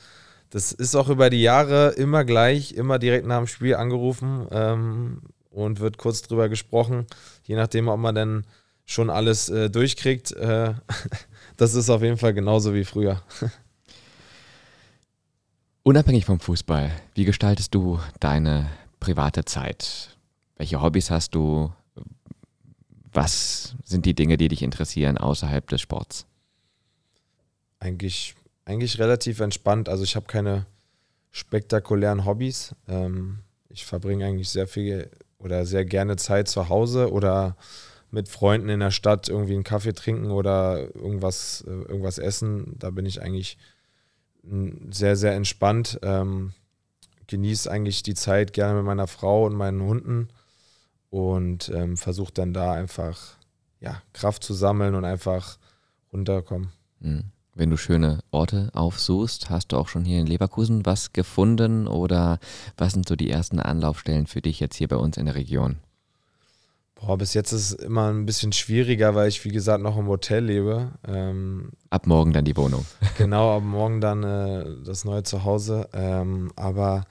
das ist auch über die Jahre immer gleich, immer direkt nach dem Spiel angerufen ähm, und wird kurz drüber gesprochen, je nachdem, ob man dann schon alles äh, durchkriegt. Äh, das ist auf jeden Fall genauso wie früher. Unabhängig vom Fußball, wie gestaltest du deine private Zeit? Welche Hobbys hast du? Was sind die Dinge, die dich interessieren außerhalb des Sports? Eigentlich, eigentlich relativ entspannt. Also ich habe keine spektakulären Hobbys. Ähm, ich verbringe eigentlich sehr viel oder sehr gerne Zeit zu Hause oder mit Freunden in der Stadt irgendwie einen Kaffee trinken oder irgendwas, äh, irgendwas essen. Da bin ich eigentlich sehr, sehr entspannt. Ähm, genieße eigentlich die Zeit gerne mit meiner Frau und meinen Hunden und ähm, versuche dann da einfach ja, Kraft zu sammeln und einfach runterkommen. Mhm. Wenn du schöne Orte aufsuchst, hast du auch schon hier in Leverkusen was gefunden oder was sind so die ersten Anlaufstellen für dich jetzt hier bei uns in der Region? Boah, bis jetzt ist es immer ein bisschen schwieriger, weil ich, wie gesagt, noch im Hotel lebe. Ähm, ab morgen dann die Wohnung. genau, ab morgen dann äh, das neue Zuhause. Ähm, aber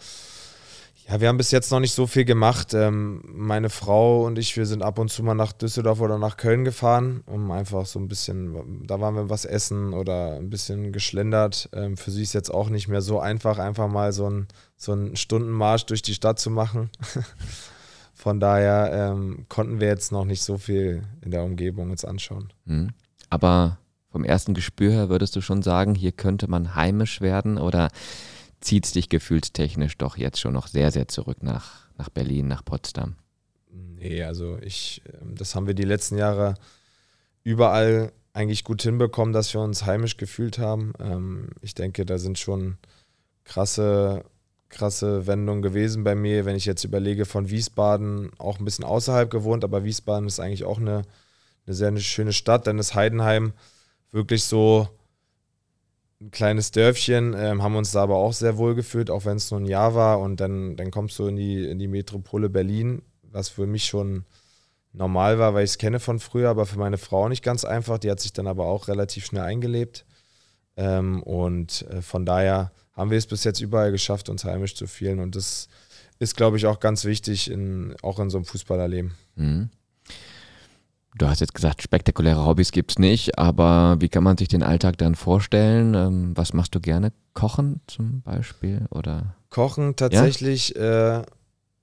ja, wir haben bis jetzt noch nicht so viel gemacht. Ähm, meine Frau und ich, wir sind ab und zu mal nach Düsseldorf oder nach Köln gefahren, um einfach so ein bisschen, da waren wir was essen oder ein bisschen geschlendert. Ähm, für sie ist jetzt auch nicht mehr so einfach, einfach mal so, ein, so einen Stundenmarsch durch die Stadt zu machen. Von daher ähm, konnten wir jetzt noch nicht so viel in der Umgebung uns anschauen. Mhm. Aber vom ersten Gespür her würdest du schon sagen, hier könnte man heimisch werden oder zieht es dich gefühlstechnisch doch jetzt schon noch sehr, sehr zurück nach, nach Berlin, nach Potsdam? Nee, also ich, ähm, das haben wir die letzten Jahre überall eigentlich gut hinbekommen, dass wir uns heimisch gefühlt haben. Ähm, ich denke, da sind schon krasse krasse Wendung gewesen bei mir, wenn ich jetzt überlege, von Wiesbaden auch ein bisschen außerhalb gewohnt, aber Wiesbaden ist eigentlich auch eine, eine sehr schöne Stadt. Dann ist Heidenheim wirklich so ein kleines Dörfchen, ähm, haben uns da aber auch sehr wohl gefühlt, auch wenn es nur ein Jahr war. Und dann, dann kommst du in die, in die Metropole Berlin, was für mich schon normal war, weil ich es kenne von früher, aber für meine Frau nicht ganz einfach. Die hat sich dann aber auch relativ schnell eingelebt. Ähm, und äh, von daher haben wir es bis jetzt überall geschafft, uns heimisch zu fühlen. Und das ist, glaube ich, auch ganz wichtig, in, auch in so einem Fußballerleben. Mhm. Du hast jetzt gesagt, spektakuläre Hobbys gibt es nicht, aber wie kann man sich den Alltag dann vorstellen? Ähm, was machst du gerne? Kochen zum Beispiel? Oder? Kochen tatsächlich, ja? äh,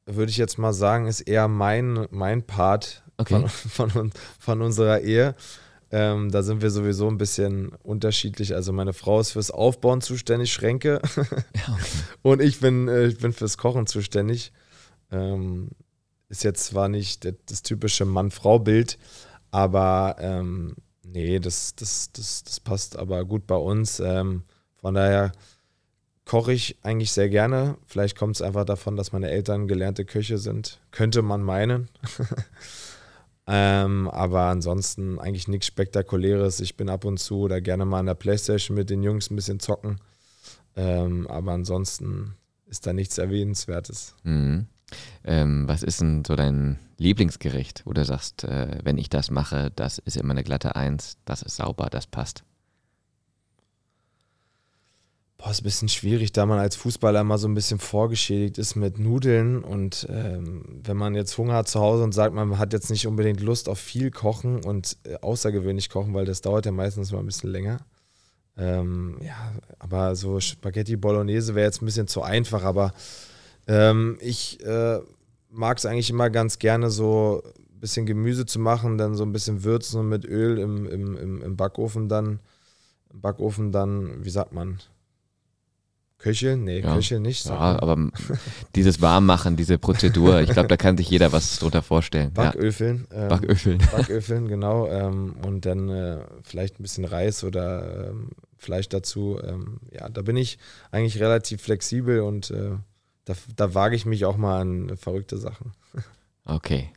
würde ich jetzt mal sagen, ist eher mein, mein Part okay. von, von, von unserer Ehe. Ähm, da sind wir sowieso ein bisschen unterschiedlich. Also meine Frau ist fürs Aufbauen zuständig, Schränke. Ja, okay. Und ich bin, äh, ich bin fürs Kochen zuständig. Ähm, ist jetzt zwar nicht das, typische Mann-Frau-Bild, aber ähm, nee, das, das, das, das passt aber gut bei uns. Ähm, von daher koche ich eigentlich sehr gerne. Vielleicht kommt es einfach davon, dass meine Eltern gelernte Köche sind. Könnte man meinen. Ähm, aber ansonsten eigentlich nichts Spektakuläres. Ich bin ab und zu oder gerne mal an der Playstation mit den Jungs ein bisschen zocken. Ähm, aber ansonsten ist da nichts Erwähnenswertes. Mhm. Ähm, was ist denn so dein Lieblingsgericht, wo du sagst, äh, wenn ich das mache, das ist immer eine glatte Eins, das ist sauber, das passt? Boah, ist ein bisschen schwierig, da man als Fußballer immer so ein bisschen vorgeschädigt ist mit Nudeln. Und ähm, wenn man jetzt Hunger hat zu Hause und sagt, man hat jetzt nicht unbedingt Lust auf viel Kochen und äh, außergewöhnlich kochen, weil das dauert ja meistens mal ein bisschen länger. Ähm, ja, aber so Spaghetti Bolognese wäre jetzt ein bisschen zu einfach, aber ähm, ich äh, mag es eigentlich immer ganz gerne so ein bisschen Gemüse zu machen, dann so ein bisschen würzen und mit Öl im, im, im, im Backofen dann, im Backofen dann, wie sagt man, Köcheln? Nee, ja. Köcheln nicht. Ja, aber dieses Warmmachen, diese Prozedur, ich glaube, da kann sich jeder was drunter vorstellen. Backöfeln. Ja. Ähm, Backöfeln. Backöfeln, genau. Ähm, und dann äh, vielleicht ein bisschen Reis oder ähm, Fleisch dazu. Ähm, ja, da bin ich eigentlich relativ flexibel und äh, da, da wage ich mich auch mal an verrückte Sachen. Okay.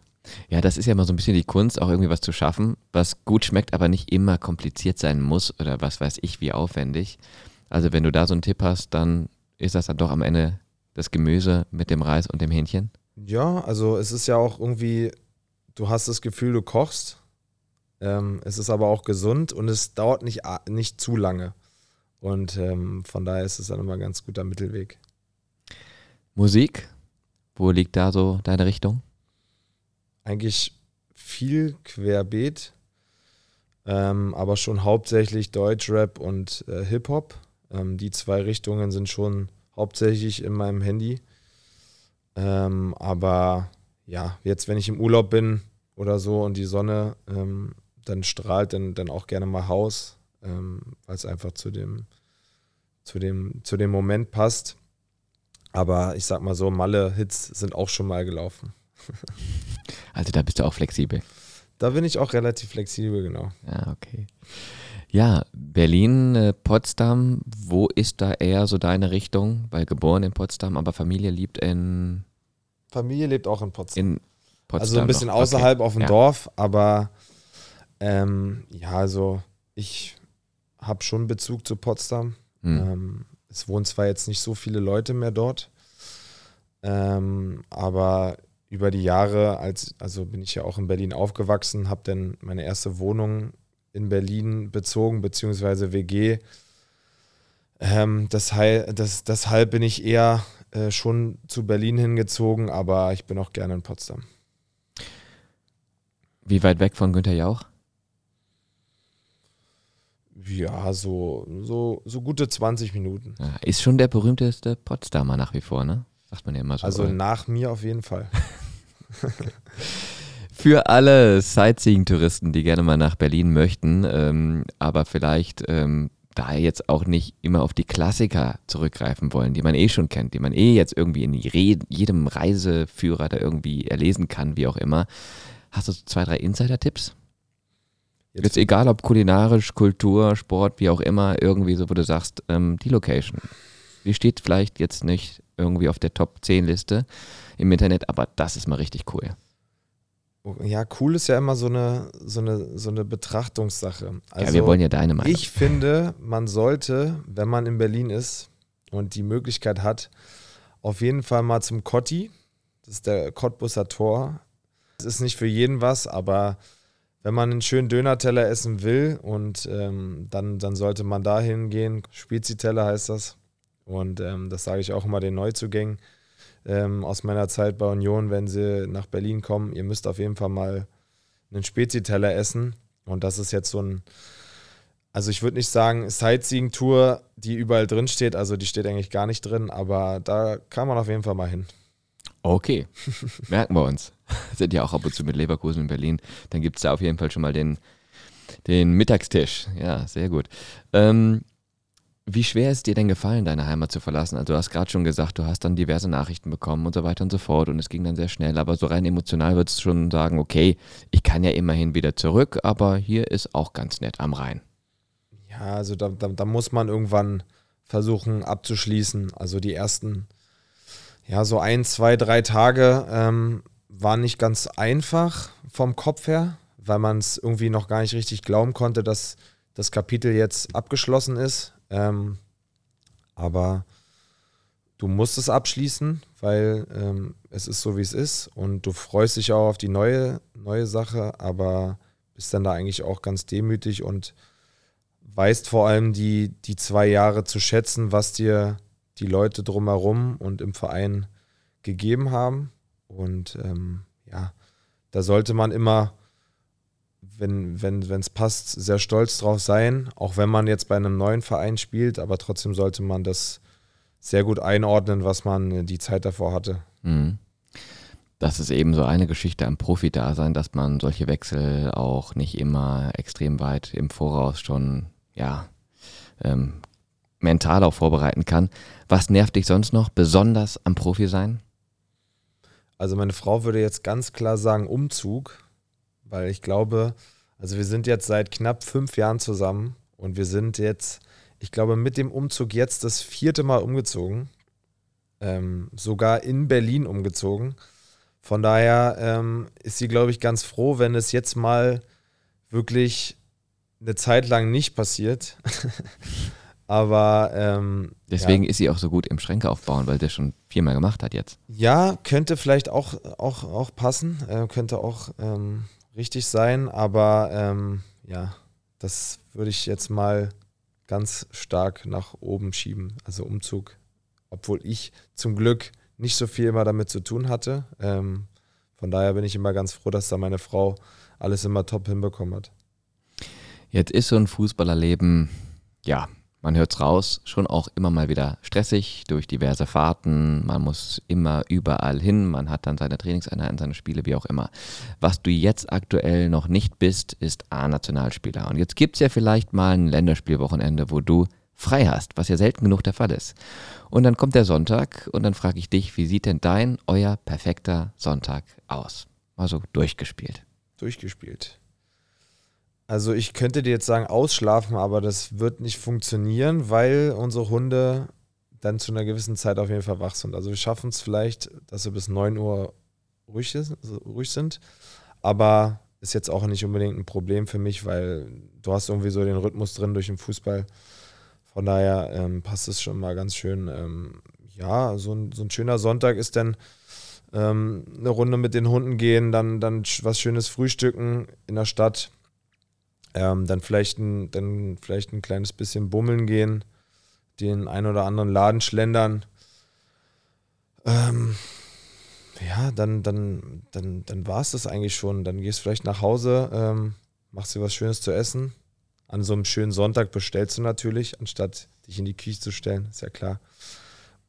Ja, das ist ja immer so ein bisschen die Kunst, auch irgendwie was zu schaffen, was gut schmeckt, aber nicht immer kompliziert sein muss oder was weiß ich, wie aufwendig. Also wenn du da so einen Tipp hast, dann ist das dann doch am Ende das Gemüse mit dem Reis und dem Hähnchen? Ja, also es ist ja auch irgendwie, du hast das Gefühl, du kochst. Ähm, es ist aber auch gesund und es dauert nicht, nicht zu lange. Und ähm, von daher ist es dann immer ein ganz guter Mittelweg. Musik, wo liegt da so deine Richtung? Eigentlich viel querbeet, ähm, aber schon hauptsächlich Deutschrap und äh, Hip-Hop. Ähm, die zwei Richtungen sind schon hauptsächlich in meinem Handy. Ähm, aber ja, jetzt, wenn ich im Urlaub bin oder so und die Sonne ähm, dann strahlt, dann, dann auch gerne mal Haus, ähm, weil es einfach zu dem, zu, dem, zu dem Moment passt. Aber ich sag mal so, Malle-Hits sind auch schon mal gelaufen. Also da bist du auch flexibel. Da bin ich auch relativ flexibel, genau. Ja, okay. Ja, Berlin, äh, Potsdam, wo ist da eher so deine Richtung? Weil geboren in Potsdam, aber Familie liebt in, Familie lebt auch in Potsdam. in Potsdam. also ein bisschen noch. außerhalb okay. auf dem ja. Dorf, aber ähm, ja, also ich habe schon Bezug zu Potsdam. Hm. Ähm, es wohnen zwar jetzt nicht so viele Leute mehr dort, ähm, aber über die Jahre, als, also bin ich ja auch in Berlin aufgewachsen, habe dann meine erste Wohnung in Berlin bezogen, beziehungsweise WG. Ähm, deshalb, das, deshalb bin ich eher äh, schon zu Berlin hingezogen, aber ich bin auch gerne in Potsdam. Wie weit weg von Günther Jauch? Ja, so, so, so gute 20 Minuten. Ja, ist schon der berühmteste Potsdamer nach wie vor, ne? Sagt man ja immer so. Also nach mir auf jeden Fall. Für alle Sightseeing-Touristen, die gerne mal nach Berlin möchten, ähm, aber vielleicht ähm, da jetzt auch nicht immer auf die Klassiker zurückgreifen wollen, die man eh schon kennt, die man eh jetzt irgendwie in Re jedem Reiseführer da irgendwie erlesen kann, wie auch immer. Hast du zwei, drei Insider-Tipps? Jetzt egal ob kulinarisch, Kultur, Sport, wie auch immer, irgendwie so, wo du sagst, ähm, die Location. Die steht vielleicht jetzt nicht irgendwie auf der Top 10 Liste im Internet, aber das ist mal richtig cool. Ja, cool ist ja immer so eine, so eine, so eine Betrachtungssache. Also ja, wir wollen ja deine Meinung. ich finde, man sollte, wenn man in Berlin ist und die Möglichkeit hat, auf jeden Fall mal zum Kotti. Das ist der Cottbusser Tor. Das ist nicht für jeden was, aber wenn man einen schönen Döner-Teller essen will und ähm, dann, dann sollte man da hingehen. Spezi-Teller heißt das. Und ähm, das sage ich auch immer den Neuzugängen ähm, aus meiner Zeit bei Union, wenn sie nach Berlin kommen. Ihr müsst auf jeden Fall mal einen Spezi-Teller essen. Und das ist jetzt so ein, also ich würde nicht sagen Sightseeing-Tour, die überall drin steht. Also die steht eigentlich gar nicht drin, aber da kann man auf jeden Fall mal hin. Okay, merken wir uns. Sind ja auch ab und zu mit Leverkusen in Berlin. Dann gibt es da auf jeden Fall schon mal den, den Mittagstisch. Ja, sehr gut. Ähm, wie schwer ist dir denn gefallen, deine Heimat zu verlassen? Also du hast gerade schon gesagt, du hast dann diverse Nachrichten bekommen und so weiter und so fort und es ging dann sehr schnell, aber so rein emotional würdest du schon sagen, okay, ich kann ja immerhin wieder zurück, aber hier ist auch ganz nett am Rhein. Ja, also da, da, da muss man irgendwann versuchen abzuschließen. Also die ersten, ja, so ein, zwei, drei Tage ähm, waren nicht ganz einfach vom Kopf her, weil man es irgendwie noch gar nicht richtig glauben konnte, dass das Kapitel jetzt abgeschlossen ist. Ähm, aber du musst es abschließen, weil ähm, es ist so, wie es ist. Und du freust dich auch auf die neue, neue Sache, aber bist dann da eigentlich auch ganz demütig und weißt vor allem die, die zwei Jahre zu schätzen, was dir die Leute drumherum und im Verein gegeben haben. Und ähm, ja, da sollte man immer, wenn es wenn, passt, sehr stolz drauf sein, auch wenn man jetzt bei einem neuen Verein spielt, aber trotzdem sollte man das sehr gut einordnen, was man die Zeit davor hatte. Mhm. Das ist eben so eine Geschichte am Profi-Dasein, dass man solche Wechsel auch nicht immer extrem weit im Voraus schon, ja, ähm, mental auch vorbereiten kann. Was nervt dich sonst noch besonders am Profi-Sein? Also meine Frau würde jetzt ganz klar sagen Umzug, weil ich glaube, also wir sind jetzt seit knapp fünf Jahren zusammen und wir sind jetzt, ich glaube, mit dem Umzug jetzt das vierte Mal umgezogen, ähm, sogar in Berlin umgezogen. Von daher ähm, ist sie, glaube ich, ganz froh, wenn es jetzt mal wirklich eine Zeit lang nicht passiert. Aber ähm, Deswegen ja. ist sie auch so gut im Schränke aufbauen, weil der schon viermal gemacht hat jetzt. Ja, könnte vielleicht auch, auch, auch passen, äh, könnte auch ähm, richtig sein, aber ähm, ja, das würde ich jetzt mal ganz stark nach oben schieben, also Umzug. Obwohl ich zum Glück nicht so viel immer damit zu tun hatte. Ähm, von daher bin ich immer ganz froh, dass da meine Frau alles immer top hinbekommen hat. Jetzt ist so ein Fußballerleben, ja, man hört es raus, schon auch immer mal wieder stressig durch diverse Fahrten. Man muss immer überall hin. Man hat dann seine Trainingseinheiten, seine Spiele, wie auch immer. Was du jetzt aktuell noch nicht bist, ist A-Nationalspieler. Und jetzt gibt es ja vielleicht mal ein Länderspielwochenende, wo du frei hast, was ja selten genug der Fall ist. Und dann kommt der Sonntag und dann frage ich dich, wie sieht denn dein, euer perfekter Sonntag aus? Also durchgespielt. Durchgespielt. Also ich könnte dir jetzt sagen, ausschlafen, aber das wird nicht funktionieren, weil unsere Hunde dann zu einer gewissen Zeit auf jeden Fall wach sind. Also wir schaffen es vielleicht, dass wir bis 9 Uhr ruhig, ist, ruhig sind, aber ist jetzt auch nicht unbedingt ein Problem für mich, weil du hast irgendwie so den Rhythmus drin durch den Fußball. Von daher ähm, passt es schon mal ganz schön. Ähm, ja, so ein, so ein schöner Sonntag ist dann ähm, eine Runde mit den Hunden gehen, dann, dann was Schönes frühstücken in der Stadt ähm, dann, vielleicht ein, dann vielleicht ein kleines bisschen bummeln gehen, den ein oder anderen Laden schlendern. Ähm, ja, dann, dann, dann, dann war es das eigentlich schon. Dann gehst du vielleicht nach Hause, ähm, machst dir was Schönes zu essen. An so einem schönen Sonntag bestellst du natürlich, anstatt dich in die Küche zu stellen, ist ja klar.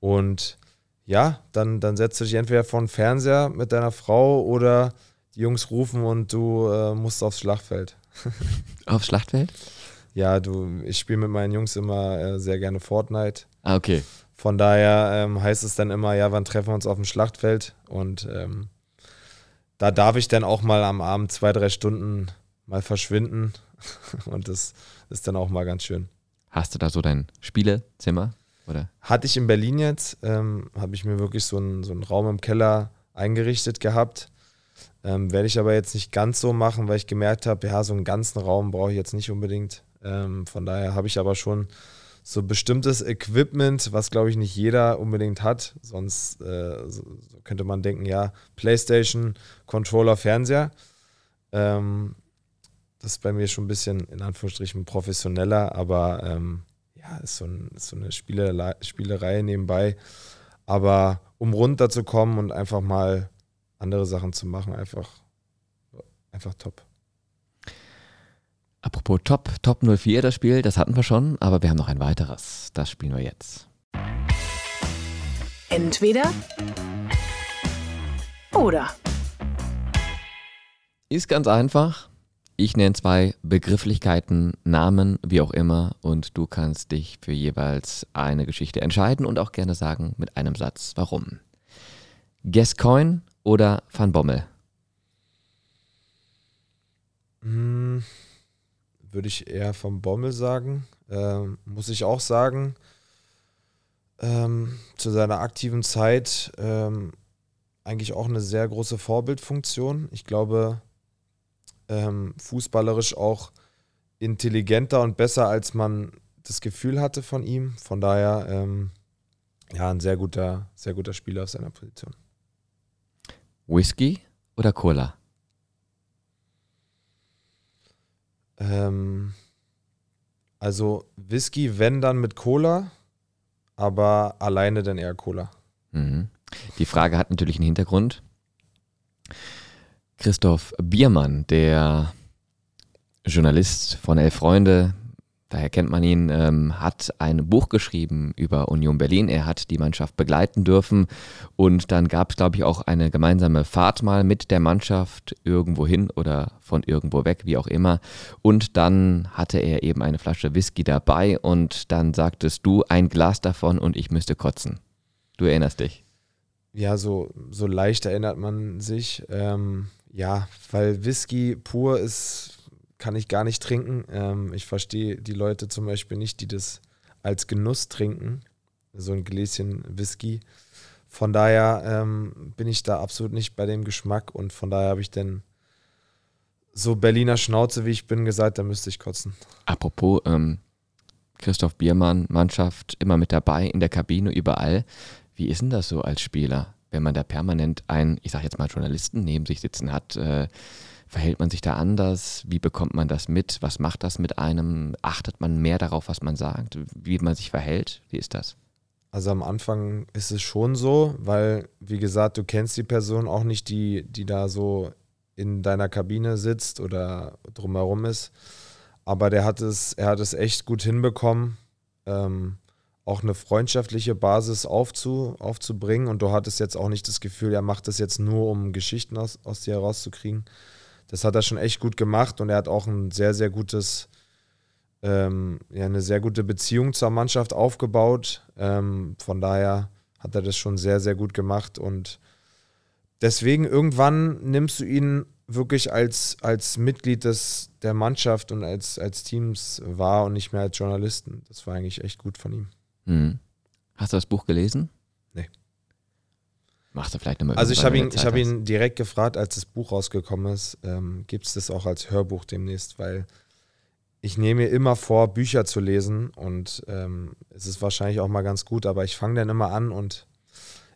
Und ja, dann, dann setzt du dich entweder vor den Fernseher mit deiner Frau oder die Jungs rufen und du äh, musst aufs Schlachtfeld. Aufs Schlachtfeld? Ja, du, ich spiele mit meinen Jungs immer äh, sehr gerne Fortnite. Ah, okay. Von daher ähm, heißt es dann immer, ja, wann treffen wir uns auf dem Schlachtfeld? Und ähm, da darf ich dann auch mal am Abend zwei, drei Stunden mal verschwinden. Und das ist dann auch mal ganz schön. Hast du da so dein Spielezimmer? Oder? Hatte ich in Berlin jetzt, ähm, habe ich mir wirklich so einen, so einen Raum im Keller eingerichtet gehabt. Ähm, Werde ich aber jetzt nicht ganz so machen, weil ich gemerkt habe, ja, so einen ganzen Raum brauche ich jetzt nicht unbedingt. Ähm, von daher habe ich aber schon so bestimmtes Equipment, was glaube ich nicht jeder unbedingt hat. Sonst äh, so, könnte man denken, ja, PlayStation, Controller, Fernseher. Ähm, das ist bei mir schon ein bisschen in Anführungsstrichen professioneller, aber ähm, ja, ist so, ein, ist so eine Spielerei, Spielerei nebenbei. Aber um runterzukommen und einfach mal andere Sachen zu machen, einfach, einfach top. Apropos Top, Top 04 das Spiel, das hatten wir schon, aber wir haben noch ein weiteres. Das spielen wir jetzt. Entweder oder. Ist ganz einfach. Ich nenne zwei Begrifflichkeiten, Namen, wie auch immer, und du kannst dich für jeweils eine Geschichte entscheiden und auch gerne sagen mit einem Satz, warum. Gascoigne oder Van Bommel? Hm, würde ich eher Van Bommel sagen. Ähm, muss ich auch sagen, ähm, zu seiner aktiven Zeit ähm, eigentlich auch eine sehr große Vorbildfunktion. Ich glaube, ähm, fußballerisch auch intelligenter und besser, als man das Gefühl hatte von ihm. Von daher, ähm, ja, ein sehr guter, sehr guter Spieler auf seiner Position. Whisky oder Cola? Ähm, also Whisky, wenn dann mit Cola, aber alleine dann eher Cola. Mhm. Die Frage hat natürlich einen Hintergrund. Christoph Biermann, der Journalist von Elf Freunde, daher kennt man ihn, ähm, hat ein Buch geschrieben über Union Berlin. Er hat die Mannschaft begleiten dürfen und dann gab es, glaube ich, auch eine gemeinsame Fahrt mal mit der Mannschaft irgendwo hin oder von irgendwo weg, wie auch immer. Und dann hatte er eben eine Flasche Whisky dabei und dann sagtest du ein Glas davon und ich müsste kotzen. Du erinnerst dich. Ja, so, so leicht erinnert man sich. Ähm, ja, weil Whisky pur ist kann ich gar nicht trinken. Ähm, ich verstehe die Leute zum Beispiel nicht, die das als Genuss trinken, so ein Gläschen Whisky. Von daher ähm, bin ich da absolut nicht bei dem Geschmack und von daher habe ich dann so Berliner Schnauze, wie ich bin, gesagt, da müsste ich kotzen. Apropos ähm, Christoph Biermann, Mannschaft immer mit dabei, in der Kabine, überall. Wie ist denn das so als Spieler, wenn man da permanent einen, ich sage jetzt mal Journalisten neben sich sitzen hat? Äh, Verhält man sich da anders? Wie bekommt man das mit? Was macht das mit einem? Achtet man mehr darauf, was man sagt? Wie man sich verhält? Wie ist das? Also am Anfang ist es schon so, weil, wie gesagt, du kennst die Person auch nicht, die, die da so in deiner Kabine sitzt oder drumherum ist. Aber der hat es, er hat es echt gut hinbekommen, ähm, auch eine freundschaftliche Basis aufzu, aufzubringen. Und du hattest jetzt auch nicht das Gefühl, er macht das jetzt nur, um Geschichten aus, aus dir herauszukriegen. Das hat er schon echt gut gemacht und er hat auch ein sehr, sehr gutes, ähm, ja, eine sehr gute Beziehung zur Mannschaft aufgebaut. Ähm, von daher hat er das schon sehr, sehr gut gemacht und deswegen irgendwann nimmst du ihn wirklich als, als Mitglied des, der Mannschaft und als, als Teams wahr und nicht mehr als Journalisten. Das war eigentlich echt gut von ihm. Mhm. Hast du das Buch gelesen? Machst du vielleicht nochmal Also ich habe ihn, hab ihn direkt gefragt, als das Buch rausgekommen ist, ähm, gibt es das auch als Hörbuch demnächst, weil ich nehme mir immer vor, Bücher zu lesen und ähm, es ist wahrscheinlich auch mal ganz gut, aber ich fange dann immer an und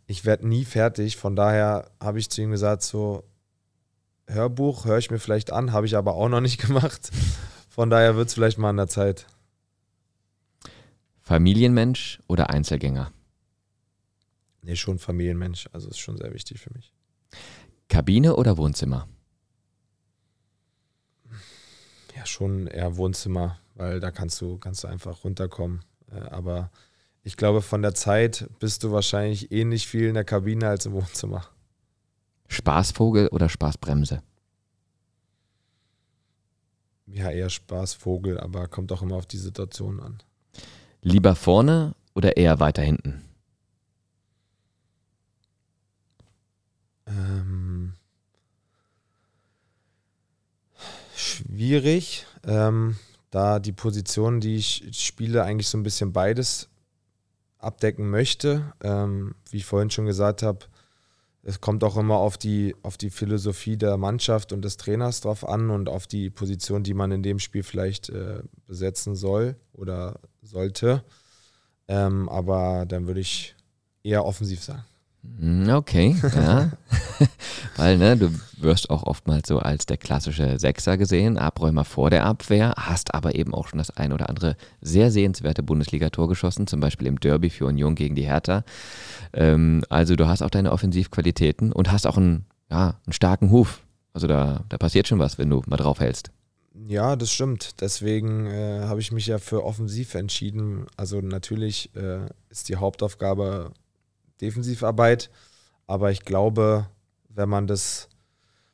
ich werde nie fertig. Von daher habe ich zu ihm gesagt, so Hörbuch höre ich mir vielleicht an, habe ich aber auch noch nicht gemacht. Von daher wird es vielleicht mal an der Zeit. Familienmensch oder Einzelgänger? Nee, schon Familienmensch. Also ist schon sehr wichtig für mich. Kabine oder Wohnzimmer? Ja, schon eher Wohnzimmer, weil da kannst du, kannst du einfach runterkommen. Äh, aber ich glaube, von der Zeit bist du wahrscheinlich ähnlich viel in der Kabine als im Wohnzimmer. Spaßvogel oder Spaßbremse? Ja, eher Spaßvogel, aber kommt auch immer auf die Situation an. Lieber vorne oder eher weiter hinten? Ähm, schwierig, ähm, da die Position, die ich spiele, eigentlich so ein bisschen beides abdecken möchte. Ähm, wie ich vorhin schon gesagt habe, es kommt auch immer auf die, auf die Philosophie der Mannschaft und des Trainers drauf an und auf die Position, die man in dem Spiel vielleicht äh, besetzen soll oder sollte. Ähm, aber dann würde ich eher offensiv sagen. Hm, okay, ja. Weil ne, du wirst auch oftmals so als der klassische Sechser gesehen, Abräumer vor der Abwehr, hast aber eben auch schon das ein oder andere sehr sehenswerte Bundesligator geschossen, zum Beispiel im Derby für Union gegen die Hertha. Ähm, also du hast auch deine Offensivqualitäten und hast auch einen, ja, einen starken Huf. Also da, da passiert schon was, wenn du mal drauf hältst. Ja, das stimmt. Deswegen äh, habe ich mich ja für offensiv entschieden. Also natürlich äh, ist die Hauptaufgabe Defensivarbeit, aber ich glaube, wenn man das,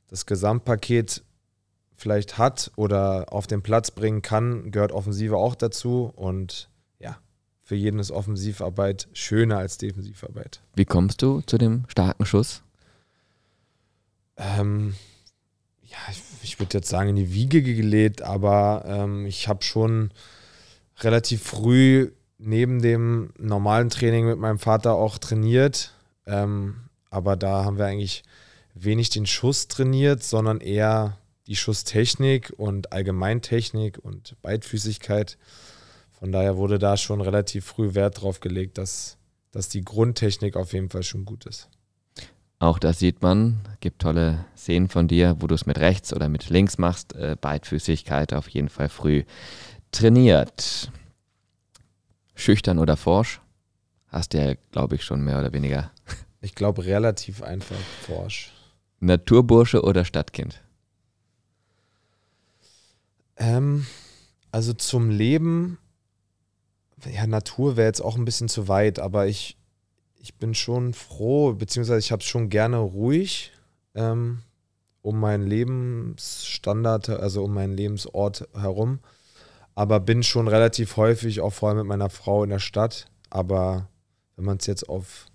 das Gesamtpaket vielleicht hat oder auf den Platz bringen kann, gehört Offensive auch dazu. Und ja, für jeden ist Offensivarbeit schöner als Defensivarbeit. Wie kommst du zu dem starken Schuss? Ähm, ja, ich, ich würde jetzt sagen, in die Wiege gelegt, aber ähm, ich habe schon relativ früh neben dem normalen Training mit meinem Vater auch trainiert. Ähm, aber da haben wir eigentlich wenig den Schuss trainiert, sondern eher die Schusstechnik und Allgemeintechnik und Beidfüßigkeit. Von daher wurde da schon relativ früh Wert drauf gelegt, dass, dass die Grundtechnik auf jeden Fall schon gut ist. Auch das sieht man. Gibt tolle Szenen von dir, wo du es mit rechts oder mit links machst. Äh, Beidfüßigkeit auf jeden Fall früh trainiert. Schüchtern oder forsch? Hast du ja, glaube ich, schon mehr oder weniger. Ich glaube, relativ einfach forsch. Naturbursche oder Stadtkind? Ähm, also zum Leben, ja, Natur wäre jetzt auch ein bisschen zu weit, aber ich, ich bin schon froh, beziehungsweise ich habe es schon gerne ruhig ähm, um meinen Lebensstandard, also um meinen Lebensort herum. Aber bin schon relativ häufig, auch vor allem mit meiner Frau in der Stadt. Aber wenn man es jetzt auf,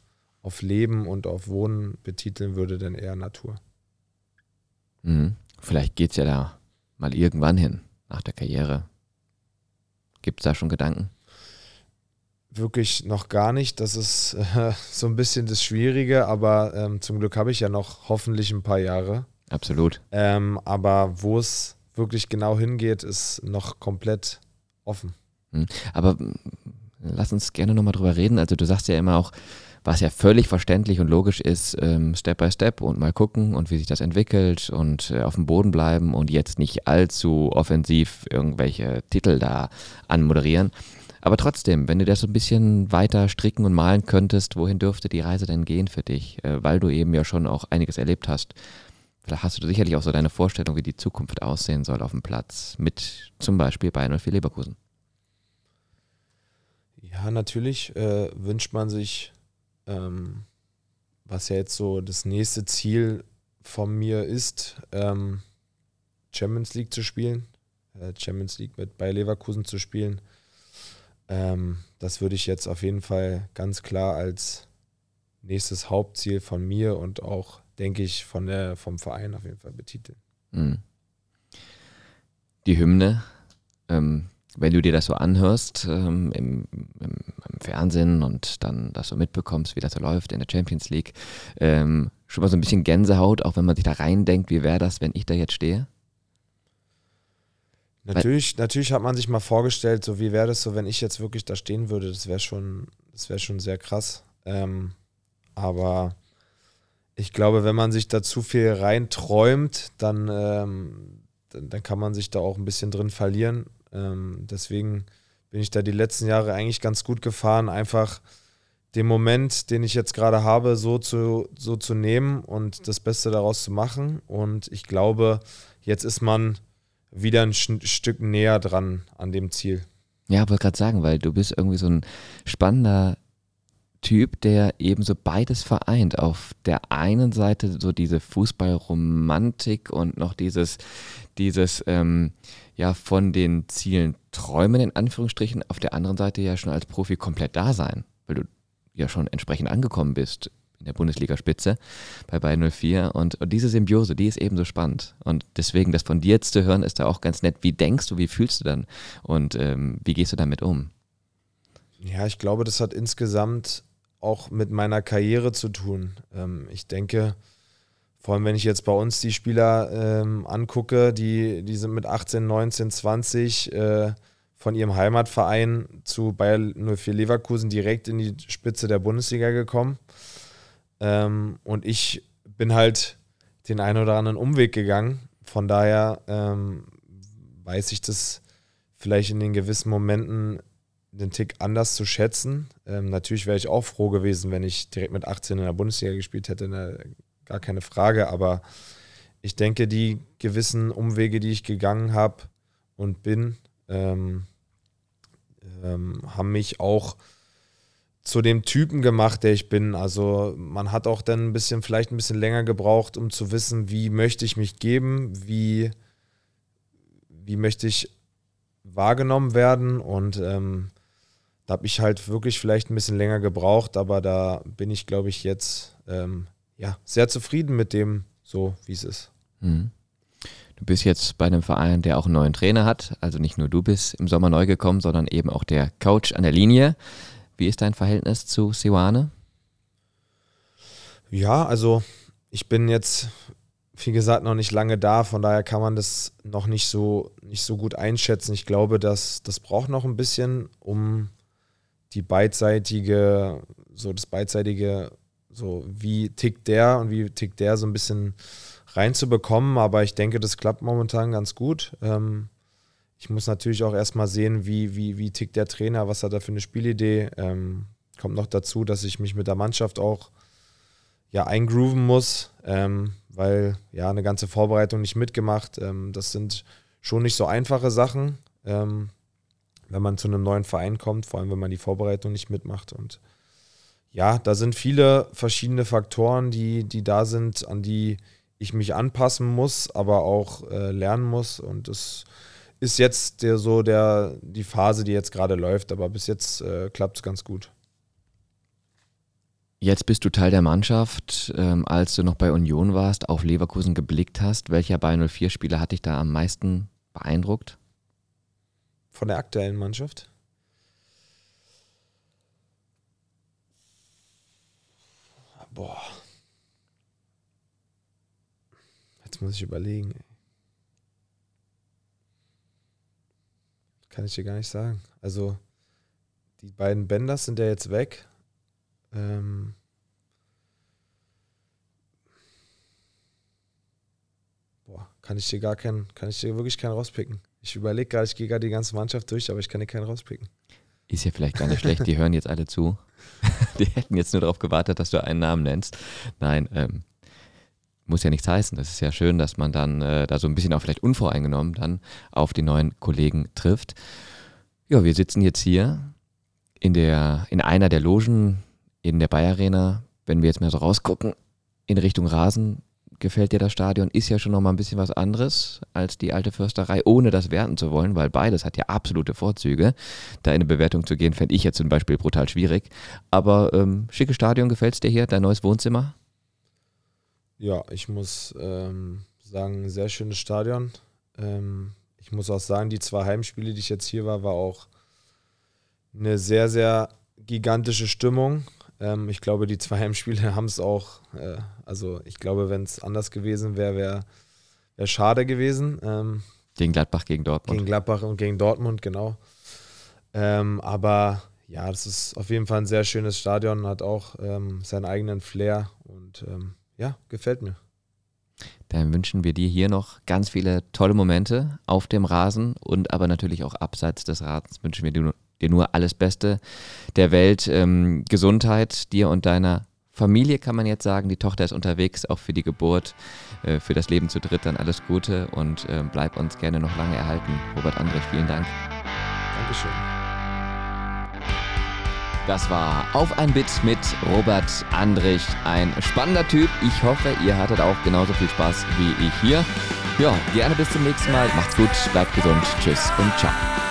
auf Leben und auf Wohnen betiteln würde, dann eher Natur. Mhm. Vielleicht geht es ja da mal irgendwann hin, nach der Karriere. Gibt es da schon Gedanken? wirklich noch gar nicht. Das ist äh, so ein bisschen das Schwierige, aber ähm, zum Glück habe ich ja noch hoffentlich ein paar Jahre. Absolut. Ähm, aber wo es wirklich genau hingeht, ist noch komplett offen. Hm. Aber hm, lass uns gerne nochmal drüber reden. Also du sagst ja immer auch, was ja völlig verständlich und logisch ist, ähm, Step by Step und mal gucken und wie sich das entwickelt und äh, auf dem Boden bleiben und jetzt nicht allzu offensiv irgendwelche Titel da anmoderieren. Aber trotzdem, wenn du das so ein bisschen weiter stricken und malen könntest, wohin dürfte die Reise denn gehen für dich? Äh, weil du eben ja schon auch einiges erlebt hast. Hast du sicherlich auch so deine Vorstellung, wie die Zukunft aussehen soll auf dem Platz, mit zum Beispiel Bayern und für Leverkusen. Ja, natürlich äh, wünscht man sich, ähm, was ja jetzt so das nächste Ziel von mir ist, ähm, Champions League zu spielen, äh, Champions League mit bei Leverkusen zu spielen. Ähm, das würde ich jetzt auf jeden Fall ganz klar als nächstes Hauptziel von mir und auch, denke ich, von der, vom Verein auf jeden Fall betiteln. Mhm. Die Hymne, ähm, wenn du dir das so anhörst ähm, im, im, im, Fernsehen und dann das so mitbekommst, wie das so läuft in der Champions League, ähm, schon mal so ein bisschen Gänsehaut, auch wenn man sich da reindenkt, wie wäre das, wenn ich da jetzt stehe? Natürlich, natürlich hat man sich mal vorgestellt, so wie wäre das so, wenn ich jetzt wirklich da stehen würde. Das wäre schon, das wäre schon sehr krass. Ähm, aber ich glaube, wenn man sich da zu viel reinträumt, dann, ähm, dann, dann, kann man sich da auch ein bisschen drin verlieren. Ähm, deswegen bin ich da die letzten Jahre eigentlich ganz gut gefahren, einfach den Moment, den ich jetzt gerade habe, so zu, so zu nehmen und das Beste daraus zu machen. Und ich glaube, jetzt ist man wieder ein Stück näher dran an dem Ziel. Ja, wollte gerade sagen, weil du bist irgendwie so ein spannender Typ, der eben so beides vereint. Auf der einen Seite so diese Fußballromantik und noch dieses, dieses ähm, ja von den Zielen träumen in Anführungsstrichen. Auf der anderen Seite ja schon als Profi komplett da sein, weil du ja schon entsprechend angekommen bist in der Bundesligaspitze bei Bayern 04. Und, und, diese Symbiose, die ist eben so spannend. Und deswegen, das von dir jetzt zu hören, ist da auch ganz nett. Wie denkst du, wie fühlst du dann und ähm, wie gehst du damit um? Ja, ich glaube, das hat insgesamt auch mit meiner Karriere zu tun. Ähm, ich denke, vor allem wenn ich jetzt bei uns die Spieler ähm, angucke, die, die sind mit 18, 19, 20 äh, von ihrem Heimatverein zu Bayer 04 Leverkusen direkt in die Spitze der Bundesliga gekommen. Ähm, und ich bin halt den einen oder anderen Umweg gegangen. Von daher ähm, weiß ich das vielleicht in den gewissen Momenten den Tick anders zu schätzen. Ähm, natürlich wäre ich auch froh gewesen, wenn ich direkt mit 18 in der Bundesliga gespielt hätte, ne, gar keine Frage. Aber ich denke, die gewissen Umwege, die ich gegangen habe und bin, ähm, ähm, haben mich auch zu dem Typen gemacht, der ich bin. Also man hat auch dann ein bisschen, vielleicht ein bisschen länger gebraucht, um zu wissen, wie möchte ich mich geben, wie, wie möchte ich wahrgenommen werden. Und ähm, da habe ich halt wirklich vielleicht ein bisschen länger gebraucht, aber da bin ich, glaube ich, jetzt ähm, ja, sehr zufrieden mit dem, so wie es ist. Mhm. Du bist jetzt bei einem Verein, der auch einen neuen Trainer hat. Also nicht nur du bist im Sommer neu gekommen, sondern eben auch der Coach an der Linie. Wie ist dein Verhältnis zu Siwane? Ja, also ich bin jetzt, wie gesagt, noch nicht lange da, von daher kann man das noch nicht so, nicht so gut einschätzen. Ich glaube, dass das braucht noch ein bisschen, um die beidseitige, so das beidseitige, so wie tickt der und wie tickt der so ein bisschen reinzubekommen. Aber ich denke, das klappt momentan ganz gut. Ähm, ich muss natürlich auch erstmal sehen, wie, wie, wie tickt der Trainer, was hat er für eine Spielidee. Ähm, kommt noch dazu, dass ich mich mit der Mannschaft auch ja, eingrooven muss, ähm, weil ja eine ganze Vorbereitung nicht mitgemacht. Ähm, das sind schon nicht so einfache Sachen, ähm, wenn man zu einem neuen Verein kommt, vor allem wenn man die Vorbereitung nicht mitmacht. Und ja, da sind viele verschiedene Faktoren, die, die da sind, an die ich mich anpassen muss, aber auch äh, lernen muss. Und das ist jetzt der, so der, die Phase, die jetzt gerade läuft, aber bis jetzt äh, klappt es ganz gut. Jetzt bist du Teil der Mannschaft. Ähm, als du noch bei Union warst, auf Leverkusen geblickt hast, welcher bei 04-Spieler hat dich da am meisten beeindruckt? Von der aktuellen Mannschaft? Boah. Jetzt muss ich überlegen. Kann ich dir gar nicht sagen. Also, die beiden Bänders sind ja jetzt weg. Ähm boah, kann ich dir gar keinen, kann ich dir wirklich keinen rauspicken. Ich überlege gerade, ich gehe gerade die ganze Mannschaft durch, aber ich kann dir keinen rauspicken. Ist ja vielleicht gar nicht schlecht, die hören jetzt alle zu. Die hätten jetzt nur darauf gewartet, dass du einen Namen nennst. Nein, ähm, muss ja nichts heißen. Das ist ja schön, dass man dann äh, da so ein bisschen auch vielleicht unvoreingenommen dann auf die neuen Kollegen trifft. Ja, wir sitzen jetzt hier in, der, in einer der Logen in der Bayer Arena, wenn wir jetzt mal so rausgucken, in Richtung Rasen, gefällt dir das Stadion, ist ja schon nochmal ein bisschen was anderes als die alte Försterei, ohne das werten zu wollen, weil beides hat ja absolute Vorzüge. Da in eine Bewertung zu gehen, fände ich jetzt zum Beispiel brutal schwierig. Aber ähm, schicke Stadion, gefällt es dir hier, dein neues Wohnzimmer? Ja, ich muss ähm, sagen, sehr schönes Stadion. Ähm, ich muss auch sagen, die zwei Heimspiele, die ich jetzt hier war, war auch eine sehr, sehr gigantische Stimmung. Ähm, ich glaube, die zwei Heimspiele haben es auch, äh, also ich glaube, wenn es anders gewesen wäre, wäre wär schade gewesen. Ähm, gegen Gladbach, gegen Dortmund. Gegen Gladbach und gegen Dortmund, genau. Ähm, aber ja, das ist auf jeden Fall ein sehr schönes Stadion, hat auch ähm, seinen eigenen Flair und ähm, ja, gefällt mir. Dann wünschen wir dir hier noch ganz viele tolle Momente auf dem Rasen und aber natürlich auch abseits des Rasens wünschen wir dir dir nur alles Beste der Welt. Ähm, Gesundheit dir und deiner Familie kann man jetzt sagen. Die Tochter ist unterwegs, auch für die Geburt, äh, für das Leben zu dritt. Dann alles Gute und äh, bleib uns gerne noch lange erhalten. Robert Andrich, vielen Dank. Dankeschön. Das war Auf ein Bit mit Robert Andrich. Ein spannender Typ. Ich hoffe, ihr hattet auch genauso viel Spaß wie ich hier. Ja, gerne bis zum nächsten Mal. Macht's gut, bleibt gesund. Tschüss und ciao.